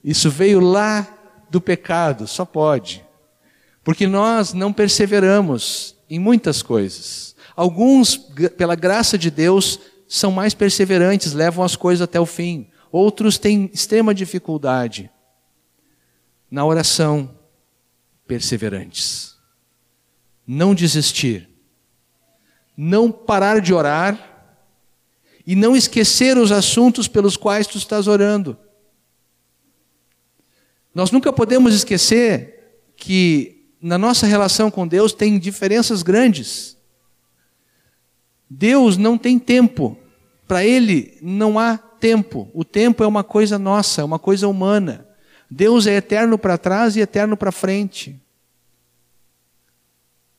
Isso veio lá do pecado, só pode. Porque nós não perseveramos em muitas coisas. Alguns, pela graça de Deus, são mais perseverantes, levam as coisas até o fim. Outros têm extrema dificuldade na oração, perseverantes não desistir, não parar de orar e não esquecer os assuntos pelos quais tu estás orando. Nós nunca podemos esquecer que na nossa relação com Deus tem diferenças grandes. Deus não tem tempo, para Ele não há tempo. O tempo é uma coisa nossa, é uma coisa humana. Deus é eterno para trás e eterno para frente.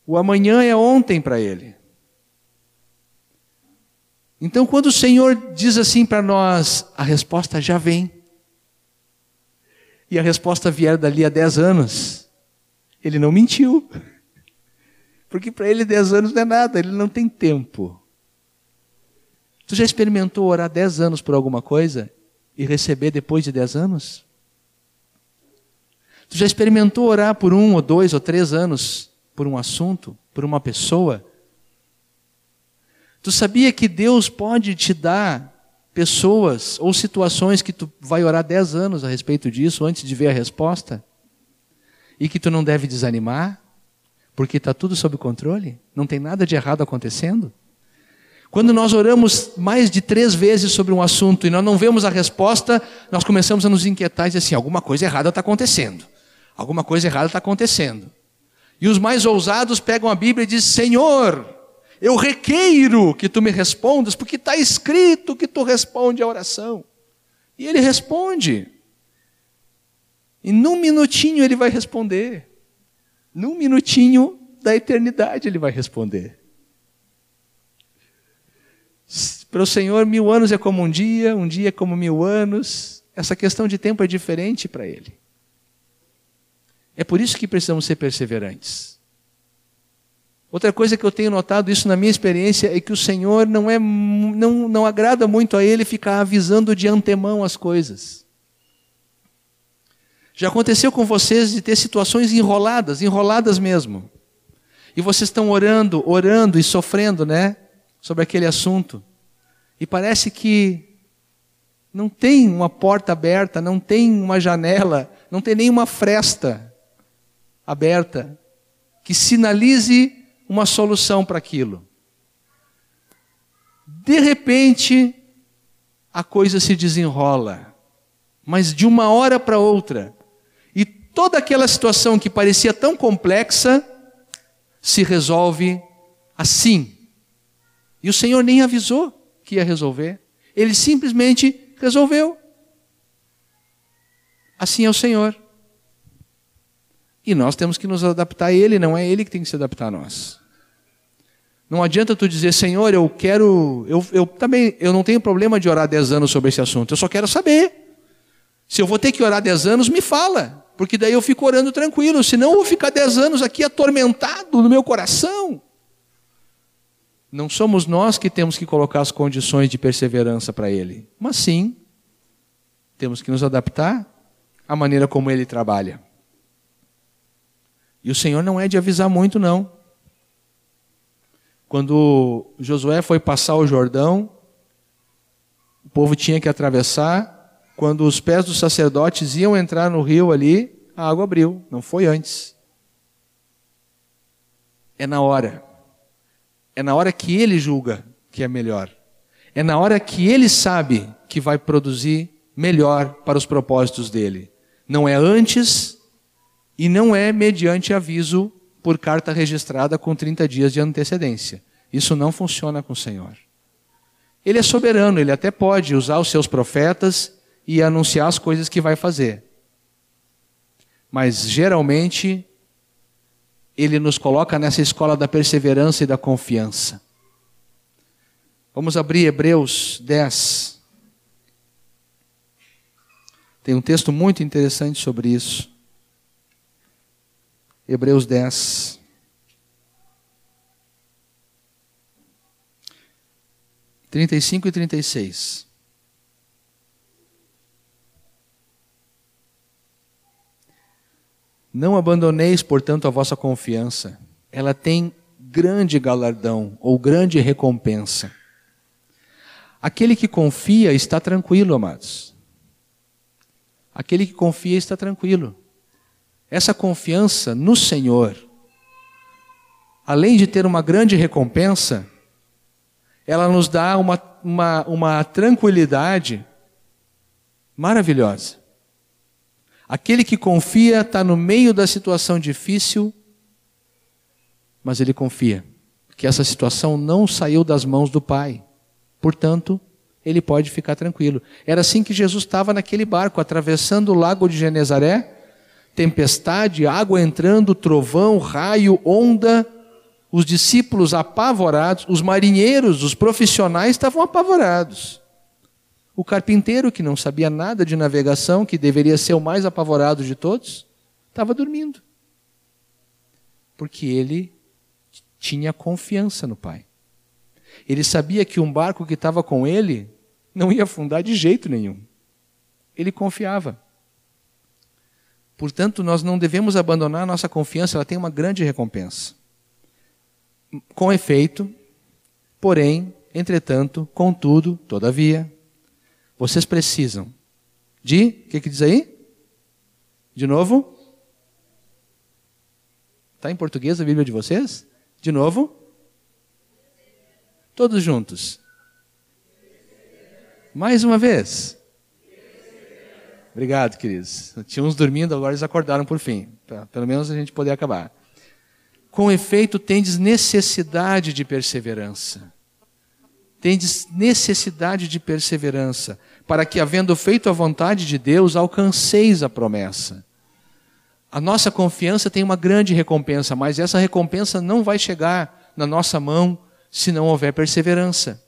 O amanhã é ontem para ele. Então, quando o Senhor diz assim para nós, a resposta já vem. E a resposta vier dali a 10 anos, ele não mentiu. Porque para ele 10 anos não é nada, ele não tem tempo. Tu já experimentou orar 10 anos por alguma coisa e receber depois de 10 anos? Tu já experimentou orar por um ou dois ou três anos por um assunto, por uma pessoa. Tu sabia que Deus pode te dar pessoas ou situações que tu vai orar dez anos a respeito disso antes de ver a resposta? E que tu não deve desanimar? Porque está tudo sob controle? Não tem nada de errado acontecendo? Quando nós oramos mais de três vezes sobre um assunto e nós não vemos a resposta, nós começamos a nos inquietar e dizer assim: alguma coisa errada está acontecendo. Alguma coisa errada está acontecendo. E os mais ousados pegam a Bíblia e dizem: Senhor, eu requeiro que tu me respondas, porque está escrito que tu responde a oração. E ele responde. E num minutinho ele vai responder. Num minutinho da eternidade ele vai responder. Para o Senhor, mil anos é como um dia, um dia é como mil anos. Essa questão de tempo é diferente para ele. É por isso que precisamos ser perseverantes. Outra coisa que eu tenho notado isso na minha experiência é que o Senhor não é não, não agrada muito a ele ficar avisando de antemão as coisas. Já aconteceu com vocês de ter situações enroladas, enroladas mesmo. E vocês estão orando, orando e sofrendo, né, sobre aquele assunto. E parece que não tem uma porta aberta, não tem uma janela, não tem nenhuma fresta aberta que sinalize uma solução para aquilo. De repente, a coisa se desenrola, mas de uma hora para outra, e toda aquela situação que parecia tão complexa se resolve assim. E o Senhor nem avisou que ia resolver, ele simplesmente resolveu. Assim é o Senhor. E nós temos que nos adaptar a Ele, não é Ele que tem que se adaptar a nós. Não adianta tu dizer, Senhor, eu quero. Eu, eu também eu não tenho problema de orar 10 anos sobre esse assunto, eu só quero saber. Se eu vou ter que orar 10 anos, me fala, porque daí eu fico orando tranquilo, senão eu vou ficar 10 anos aqui atormentado no meu coração. Não somos nós que temos que colocar as condições de perseverança para Ele, mas sim, temos que nos adaptar à maneira como Ele trabalha. E o Senhor não é de avisar muito, não. Quando Josué foi passar o Jordão, o povo tinha que atravessar. Quando os pés dos sacerdotes iam entrar no rio ali, a água abriu, não foi antes. É na hora. É na hora que ele julga que é melhor. É na hora que ele sabe que vai produzir melhor para os propósitos dele. Não é antes E não é mediante aviso por carta registrada com 30 dias de antecedência. Isso não funciona com o Senhor. Ele é soberano, ele até pode usar os seus profetas e anunciar as coisas que vai fazer. Mas geralmente ele nos coloca nessa escola da perseverança e da confiança. Vamos abrir Hebreus 10. Tem um texto muito interessante sobre isso. Hebreus 10. Trinta e cinco e trinta e seis. Não abandoneis, portanto, a vossa confiança. Ela tem grande galardão ou grande recompensa. Aquele que confia está tranquilo, amados. Aquele que confia está tranquilo. Essa confiança no Senhor, além de ter uma grande recompensa, ela nos dá uma, uma, uma tranquilidade maravilhosa. Aquele que confia está no meio da situação difícil, mas ele confia que essa situação não saiu das mãos do Pai. Portanto, ele pode ficar tranquilo. Era assim que Jesus estava naquele barco, atravessando o lago de Genezaré, tempestade, água entrando, trovão, raio, onda. Os discípulos apavorados, os marinheiros, os profissionais estavam apavorados. O carpinteiro, que não sabia nada de navegação, que deveria ser o mais apavorado de todos, estava dormindo. Porque ele tinha confiança no Pai. Ele sabia que um barco que estava com ele não ia afundar de jeito nenhum. Ele confiava. Portanto, nós não devemos abandonar nossa confiança, ela tem uma grande recompensa. Com efeito, porém, entretanto, contudo, todavia, vocês precisam de. O que, que diz aí? De novo? Está em português a Bíblia de vocês? De novo? Todos juntos. Mais uma vez. Obrigado, queridos. Tinha uns dormindo, agora eles acordaram por fim. Pelo menos a gente poder acabar. Com efeito, tendes necessidade de perseverança tendes necessidade de perseverança, para que, havendo feito a vontade de Deus, alcanceis a promessa. A nossa confiança tem uma grande recompensa, mas essa recompensa não vai chegar na nossa mão se não houver perseverança.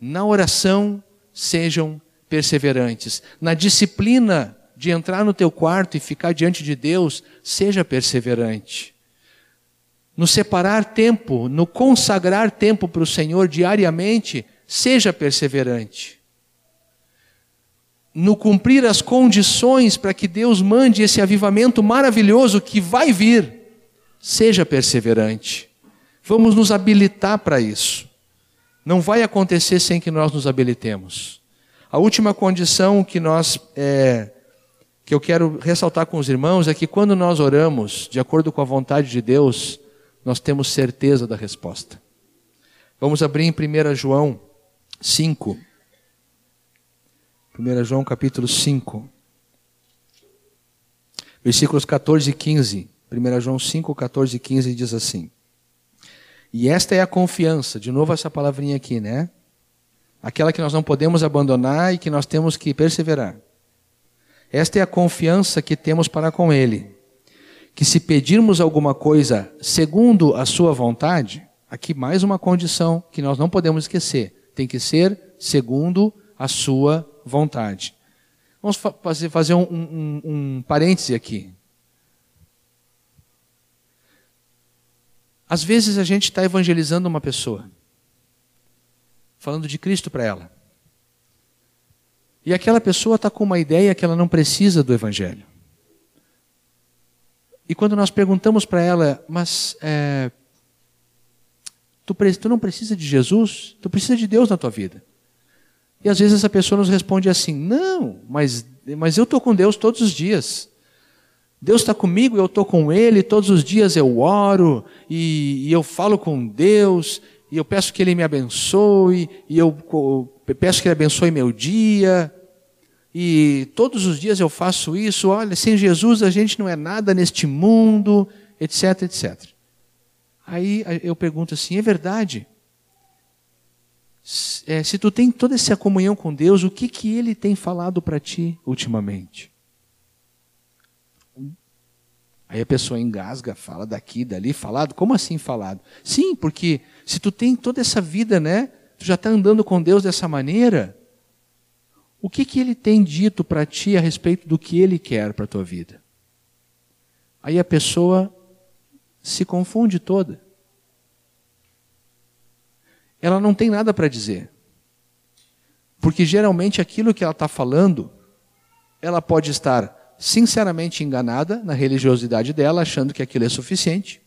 Na oração, sejam perseverantes. Na disciplina de entrar no teu quarto e ficar diante de Deus, seja perseverante no separar tempo, no consagrar tempo para o Senhor diariamente, seja perseverante. No cumprir as condições para que Deus mande esse avivamento maravilhoso que vai vir, seja perseverante. Vamos nos habilitar para isso. Não vai acontecer sem que nós nos habilitemos. A última condição que nós é, que eu quero ressaltar com os irmãos é que quando nós oramos de acordo com a vontade de Deus, nós temos certeza da resposta. Vamos abrir em 1 João 5. 1 João capítulo 5. Versículos 14 e 15. 1 João 5, 14 e 15 diz assim. E esta é a confiança, de novo essa palavrinha aqui, né? Aquela que nós não podemos abandonar e que nós temos que perseverar. Esta é a confiança que temos para com Ele que se pedirmos alguma coisa segundo a sua vontade, aqui mais uma condição que nós não podemos esquecer, tem que ser segundo a sua vontade. Vamos fazer, fazer um, um, um parêntese aqui. Às vezes a gente está evangelizando uma pessoa, falando de Cristo para ela. E aquela pessoa está com uma ideia que ela não precisa do Evangelho. E quando nós perguntamos para ela, mas é, tu, tu não precisa de Jesus? Tu precisa de Deus na tua vida. E às vezes essa pessoa nos responde assim: não, mas, mas eu estou com Deus todos os dias. Deus está comigo, eu estou com Ele, todos os dias eu oro, e, e, eu falo com Deus, e eu peço que Ele me abençoe, e eu, peço que Ele abençoe meu dia. e todos os dias eu faço isso, olha, sem Jesus a gente não é nada neste mundo, etc, etc. Aí eu pergunto assim: é verdade? É, se tu tem toda essa comunhão com Deus, o que, que Ele tem falado para ti ultimamente? Aí a pessoa engasga, fala daqui, dali, falado. Como assim falado? Sim, porque se tu tem toda essa vida, né? Tu já está andando com Deus dessa maneira. O que, que ele tem dito para ti a respeito do que ele quer para a tua vida? Aí a pessoa se confunde toda. Ela não tem nada para dizer. Porque geralmente aquilo que ela está falando, ela pode estar sinceramente enganada na religiosidade dela, achando que aquilo é suficiente,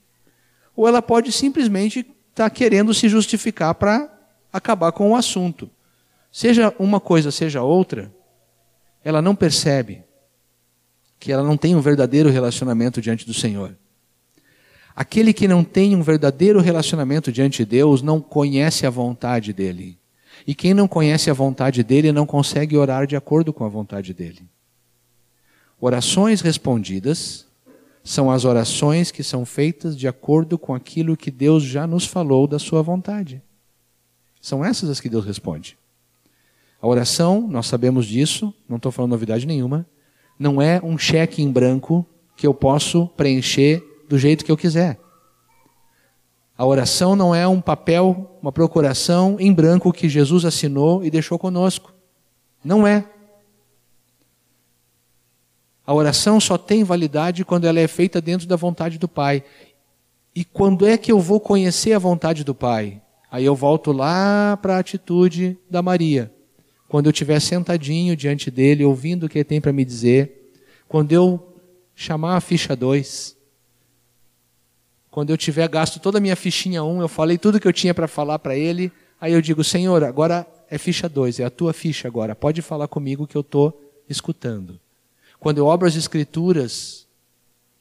ou ela pode simplesmente estar tá querendo se justificar para acabar com o assunto. Seja uma coisa, seja outra, ela não percebe que ela não tem um verdadeiro relacionamento diante do Senhor. Aquele que não tem um verdadeiro relacionamento diante de Deus não conhece a vontade dele. E quem não conhece a vontade dele não consegue orar de acordo com a vontade dele. Orações respondidas são as orações que são feitas de acordo com aquilo que Deus já nos falou da sua vontade. São essas as que Deus responde. A oração, nós sabemos disso, não estou falando novidade nenhuma, não é um cheque em branco que eu posso preencher do jeito que eu quiser. A oração não é um papel, uma procuração em branco que Jesus assinou e deixou conosco. Não é. A oração só tem validade quando ela é feita dentro da vontade do Pai. E quando é que eu vou conhecer a vontade do Pai? Aí eu volto lá para a atitude da Maria quando eu estiver sentadinho diante dele, ouvindo o que ele tem para me dizer, quando eu chamar a ficha 2, quando eu tiver gasto toda a minha fichinha 1, um, eu falei tudo que eu tinha para falar para ele, aí eu digo, Senhor, agora é ficha 2, é a tua ficha agora, pode falar comigo que eu estou escutando. Quando eu abro as escrituras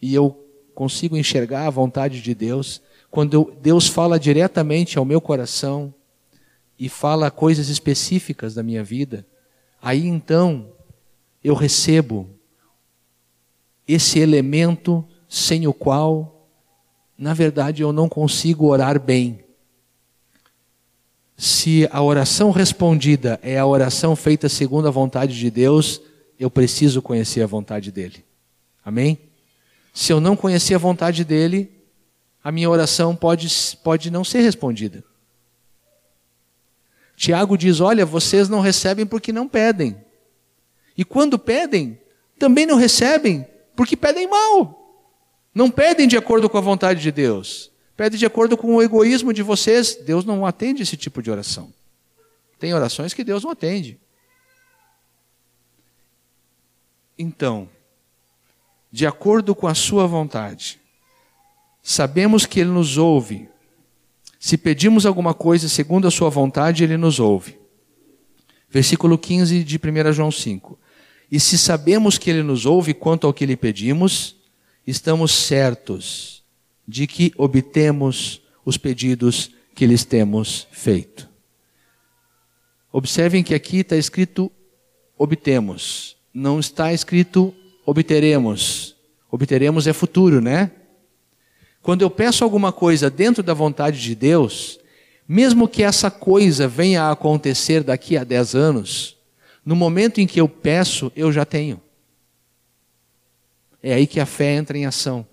e eu consigo enxergar a vontade de Deus, quando eu, Deus fala diretamente ao meu coração, e fala coisas específicas da minha vida, aí então eu recebo esse elemento sem o qual, na verdade, eu não consigo orar bem. Se a oração respondida é a oração feita segundo a vontade de Deus, eu preciso conhecer a vontade dele. Amém? Se eu não conhecer a vontade dele, a minha oração pode, pode não ser respondida. Tiago diz: Olha, vocês não recebem porque não pedem. E quando pedem, também não recebem porque pedem mal. Não pedem de acordo com a vontade de Deus. Pedem de acordo com o egoísmo de vocês. Deus não atende esse tipo de oração. Tem orações que Deus não atende. Então, de acordo com a sua vontade, sabemos que Ele nos ouve se pedimos alguma coisa segundo a sua vontade, ele nos ouve. Versículo 15 de 1 João 5. E se sabemos que ele nos ouve quanto ao que lhe pedimos, estamos certos de que obtemos os pedidos que lhes temos feito. Observem que aqui está escrito obtemos, não está escrito obteremos. Obteremos é futuro, né? Quando eu peço alguma coisa dentro da vontade de Deus, mesmo que essa coisa venha a acontecer daqui a 10 anos, no momento em que eu peço, eu já tenho. É aí que a fé entra em ação.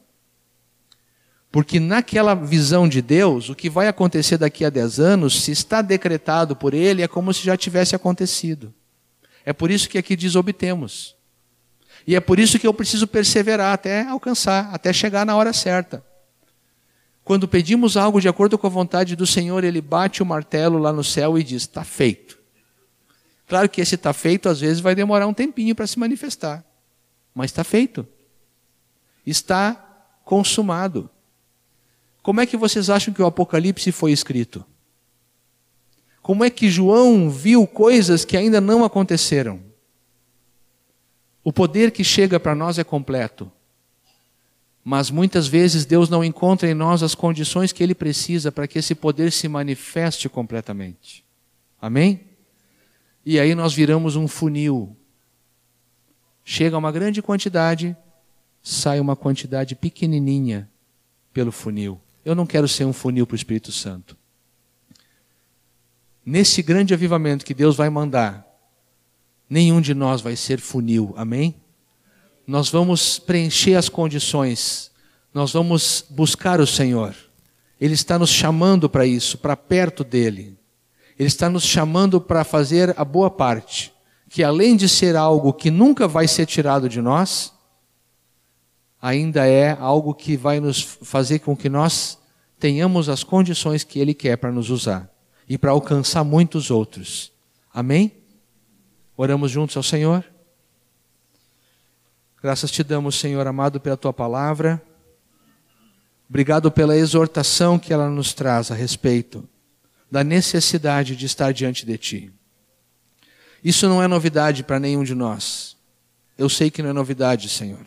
Porque naquela visão de Deus, o que vai acontecer daqui a 10 anos, se está decretado por Ele, é como se já tivesse acontecido. É por isso que aqui diz obtemos. E é por isso que eu preciso perseverar até alcançar, até chegar na hora certa. Quando pedimos algo de acordo com a vontade do Senhor, Ele bate o martelo lá no céu e diz: está feito. Claro que esse está feito, às vezes vai demorar um tempinho para se manifestar, mas está feito. Está consumado. Como é que vocês acham que o Apocalipse foi escrito? Como é que João viu coisas que ainda não aconteceram? O poder que chega para nós é completo. Mas muitas vezes Deus não encontra em nós as condições que Ele precisa para que esse poder se manifeste completamente. Amém? E aí nós viramos um funil. Chega uma grande quantidade, sai uma quantidade pequenininha pelo funil. Eu não quero ser um funil para o Espírito Santo. Nesse grande avivamento que Deus vai mandar, nenhum de nós vai ser funil, amém? Nós vamos preencher as condições, nós vamos buscar o Senhor. Ele está nos chamando para isso, para perto dele. Ele está nos chamando para fazer a boa parte que além de ser algo que nunca vai ser tirado de nós, ainda é algo que vai nos fazer com que nós tenhamos as condições que Ele quer para nos usar e para alcançar muitos outros. Amém? Oramos juntos ao Senhor? Graças te damos, Senhor amado, pela tua palavra. Obrigado pela exortação que ela nos traz a respeito da necessidade de estar diante de ti. Isso não é novidade para nenhum de nós. Eu sei que não é novidade, Senhor.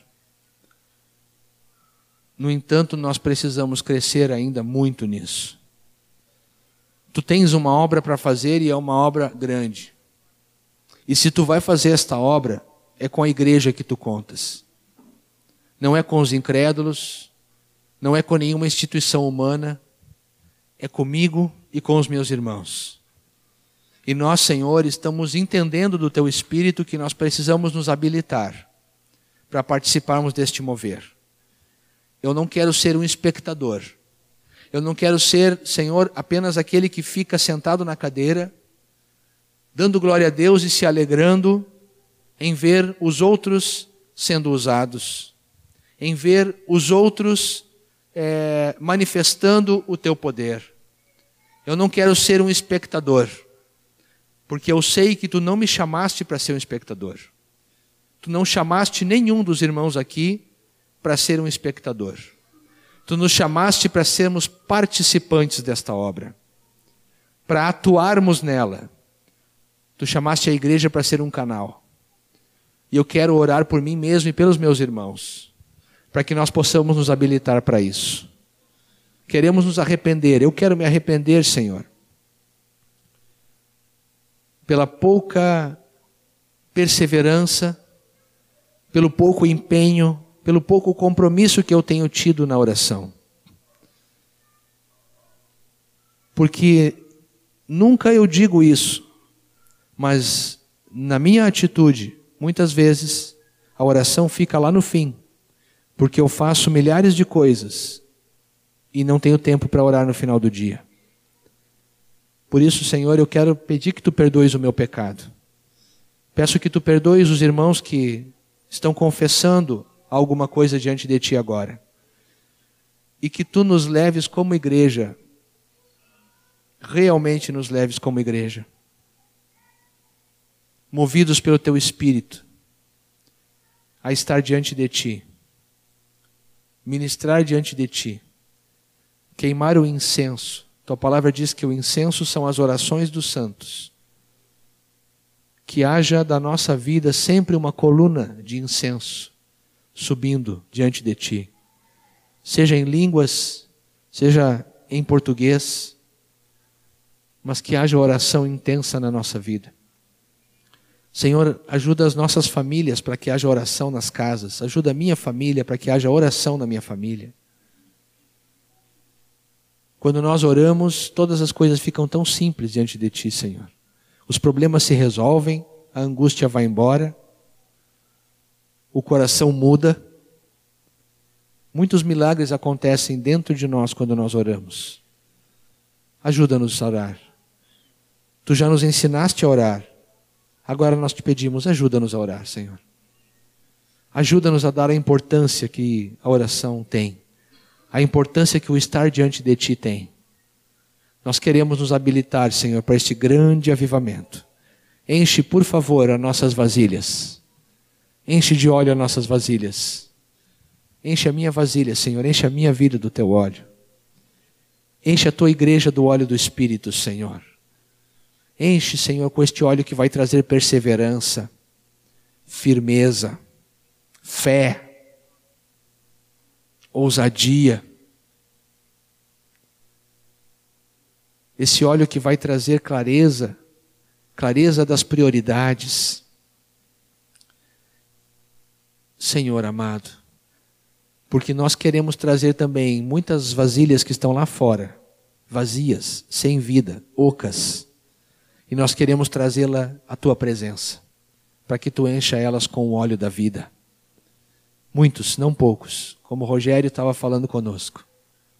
No entanto, nós precisamos crescer ainda muito nisso. Tu tens uma obra para fazer e é uma obra grande. E se tu vai fazer esta obra, é com a igreja que tu contas. Não é com os incrédulos, não é com nenhuma instituição humana, é comigo e com os meus irmãos. E nós, Senhor, estamos entendendo do Teu Espírito que nós precisamos nos habilitar para participarmos deste mover. Eu não quero ser um espectador. Eu não quero ser, Senhor, apenas aquele que fica sentado na cadeira, dando glória a Deus e se alegrando em ver os outros sendo usados, em ver os outros é, manifestando o teu poder. Eu não quero ser um espectador porque eu sei que tu não me chamaste para ser um espectador. Tu não chamaste nenhum dos irmãos aqui para ser um espectador. Tu nos chamaste para sermos participantes desta obra, para atuarmos nela. Tu chamaste a igreja para ser um canal. E eu quero orar por mim mesmo e pelos meus irmãos, para que nós possamos nos habilitar para isso. Queremos nos arrepender. Eu quero me arrepender, Senhor pela pouca perseverança, pelo pouco empenho, pelo pouco compromisso que eu tenho tido na oração. Porque nunca eu digo isso, mas na minha atitude, muitas vezes, a oração fica lá no fim, porque eu faço milhares de coisas e não tenho tempo para orar no final do dia. Por isso, Senhor, eu quero pedir que tu perdoes o meu pecado. Peço que tu perdoes os irmãos que estão confessando alguma coisa diante de ti agora. E que tu nos leves como igreja, realmente nos leves como igreja, movidos pelo teu espírito, a estar diante de ti, ministrar diante de ti, queimar o incenso, tua palavra diz que o incenso são as orações dos santos. Que haja da nossa vida sempre uma coluna de incenso subindo diante de ti. Seja em línguas, seja em português, mas que haja oração intensa na nossa vida. Senhor, ajuda as nossas famílias para que haja oração nas casas. Ajuda a minha família para que haja oração na minha família. Quando nós oramos, todas as coisas ficam tão simples diante de Ti, Senhor. Os problemas se resolvem, a angústia vai embora, o coração muda. Muitos milagres acontecem dentro de nós quando nós oramos. Ajuda-nos a orar. Tu já nos ensinaste a orar. Agora nós te pedimos, ajuda-nos a orar, Senhor. Ajuda-nos a dar a importância que a oração tem a importância que o estar diante de Ti tem. Nós queremos nos habilitar, Senhor, para este grande avivamento. Enche, por favor, as nossas vasilhas. Enche de óleo as nossas vasilhas. Enche a minha vasilha, Senhor. Enche a minha vida do Teu óleo. Enche a Tua igreja do óleo do Espírito, Senhor. Enche, Senhor, com este óleo que vai trazer perseverança, firmeza, fé ousadia. Esse óleo que vai trazer clareza, clareza das prioridades. Senhor amado, porque nós queremos trazer também muitas vasilhas que estão lá fora, vazias, sem vida, ocas, e nós queremos trazê-la à tua presença, para que tu encha elas com o óleo da vida. Muitos, não poucos, como Rogério estava falando conosco.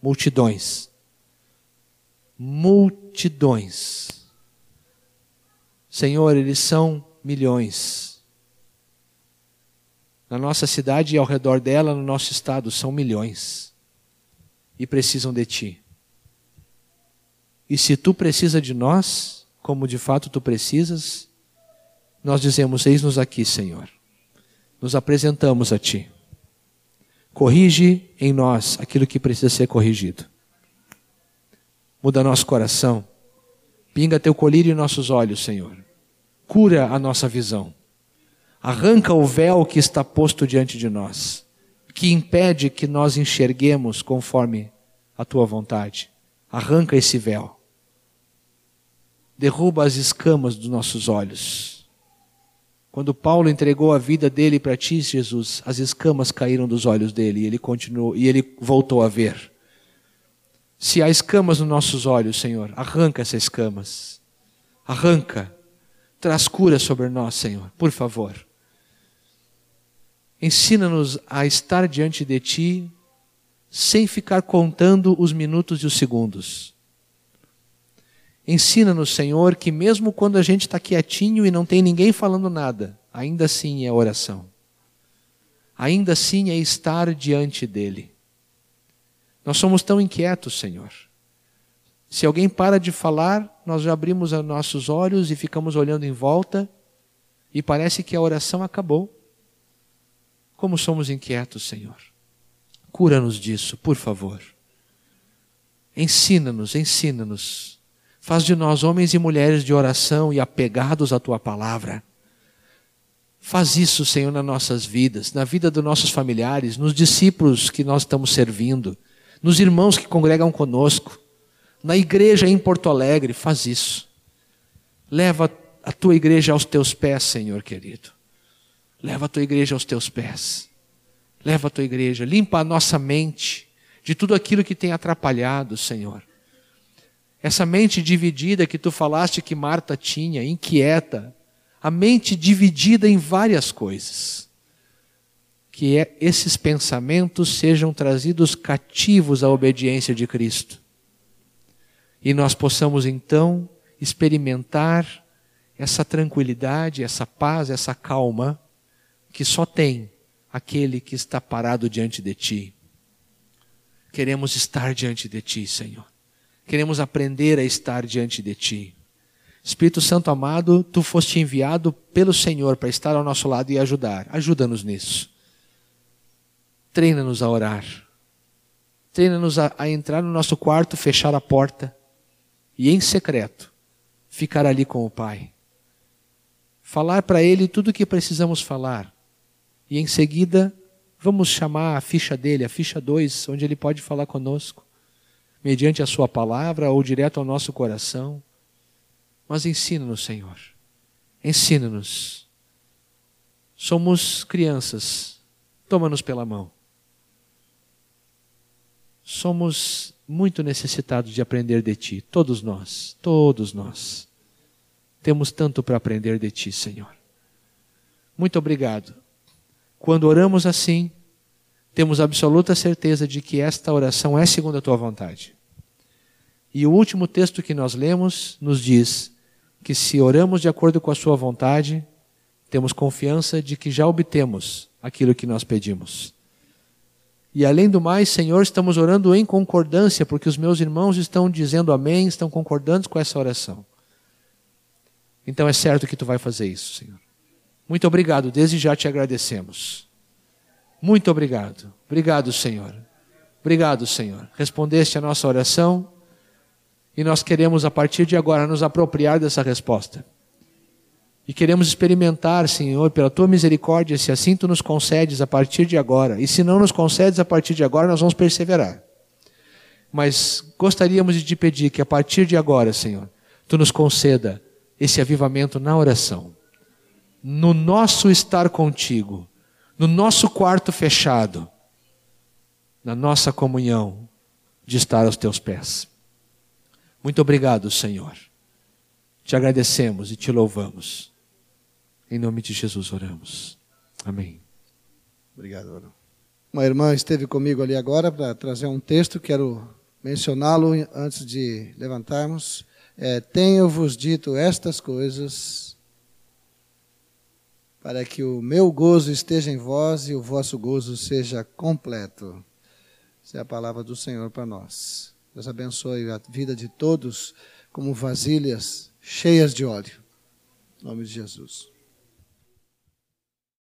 Multidões. Multidões. Senhor, eles são milhões. Na nossa cidade e ao redor dela, no nosso estado, são milhões. E precisam de Ti. E se Tu precisa de nós, como de fato Tu precisas, nós dizemos: Eis-nos aqui, Senhor. Nos apresentamos a Ti. Corrige em nós aquilo que precisa ser corrigido. Muda nosso coração. Pinga teu colírio em nossos olhos, Senhor. Cura a nossa visão. Arranca o véu que está posto diante de nós, que impede que nós enxerguemos conforme a tua vontade. Arranca esse véu. Derruba as escamas dos nossos olhos quando Paulo entregou a vida dele para ti, Jesus, as escamas caíram dos olhos dele e ele continuou e ele voltou a ver. Se há escamas nos nossos olhos, Senhor, arranca essas escamas. Arranca. Traz cura sobre nós, Senhor, por favor. Ensina-nos a estar diante de ti sem ficar contando os minutos e os segundos. Ensina-nos, Senhor, que mesmo quando a gente está quietinho e não tem ninguém falando nada, ainda assim é oração. Ainda assim é estar diante dEle. Nós somos tão inquietos, Senhor. Se alguém para de falar, nós já abrimos os nossos olhos e ficamos olhando em volta e parece que a oração acabou. Como somos inquietos, Senhor. Cura-nos disso, por favor. Ensina-nos, ensina-nos Faz de nós homens e mulheres de oração e apegados à tua palavra. Faz isso, Senhor, nas nossas vidas, na vida dos nossos familiares, nos discípulos que nós estamos servindo, nos irmãos que congregam conosco, na igreja em Porto Alegre, faz isso. Leva a tua igreja aos teus pés, Senhor querido. Leva a tua igreja aos teus pés. Leva a tua igreja, limpa a nossa mente de tudo aquilo que tem atrapalhado, Senhor. Essa mente dividida que tu falaste que Marta tinha, inquieta, a mente dividida em várias coisas. Que é, esses pensamentos sejam trazidos cativos à obediência de Cristo. E nós possamos então experimentar essa tranquilidade, essa paz, essa calma que só tem aquele que está parado diante de ti. Queremos estar diante de ti, Senhor. Queremos aprender a estar diante de Ti. Espírito Santo amado, Tu foste enviado pelo Senhor para estar ao nosso lado e ajudar. Ajuda-nos nisso. Treina-nos a orar. Treina-nos a, a entrar no nosso quarto, fechar a porta e, em secreto, ficar ali com o Pai. Falar para Ele tudo o que precisamos falar. E em seguida, vamos chamar a ficha dele, a ficha 2, onde ele pode falar conosco mediante a Sua palavra ou direto ao nosso coração. Mas ensina-nos, Senhor. Ensina-nos. Somos crianças. Toma-nos pela mão. Somos muito necessitados de aprender de Ti, todos nós, todos nós. Temos tanto para aprender de Ti, Senhor. Muito obrigado. Quando oramos assim, temos absoluta certeza de que esta oração é segundo a tua vontade. E o último texto que nós lemos nos diz que se oramos de acordo com a sua vontade, temos confiança de que já obtemos aquilo que nós pedimos. E além do mais, Senhor, estamos orando em concordância, porque os meus irmãos estão dizendo amém, estão concordando com essa oração. Então é certo que tu vai fazer isso, Senhor. Muito obrigado, desde já te agradecemos. Muito obrigado. Obrigado, Senhor. Obrigado, Senhor. Respondeste a nossa oração e nós queremos, a partir de agora, nos apropriar dessa resposta. E queremos experimentar, Senhor, pela tua misericórdia, se assim tu nos concedes a partir de agora. E se não nos concedes a partir de agora, nós vamos perseverar. Mas gostaríamos de te pedir que a partir de agora, Senhor, tu nos conceda esse avivamento na oração. No nosso estar contigo, no nosso quarto fechado, na nossa comunhão, de estar aos teus pés. Muito obrigado, Senhor. Te agradecemos e te louvamos. Em nome de Jesus oramos. Amém. Obrigado, Bruno. Uma irmã esteve comigo ali agora para trazer um texto, quero mencioná-lo antes de levantarmos. É, Tenho-vos dito estas coisas para que o meu gozo esteja em vós e o vosso gozo seja completo. Essa é a palavra do Senhor para nós. Deus abençoe a vida de todos como vasilhas cheias de óleo. Em nome de Jesus.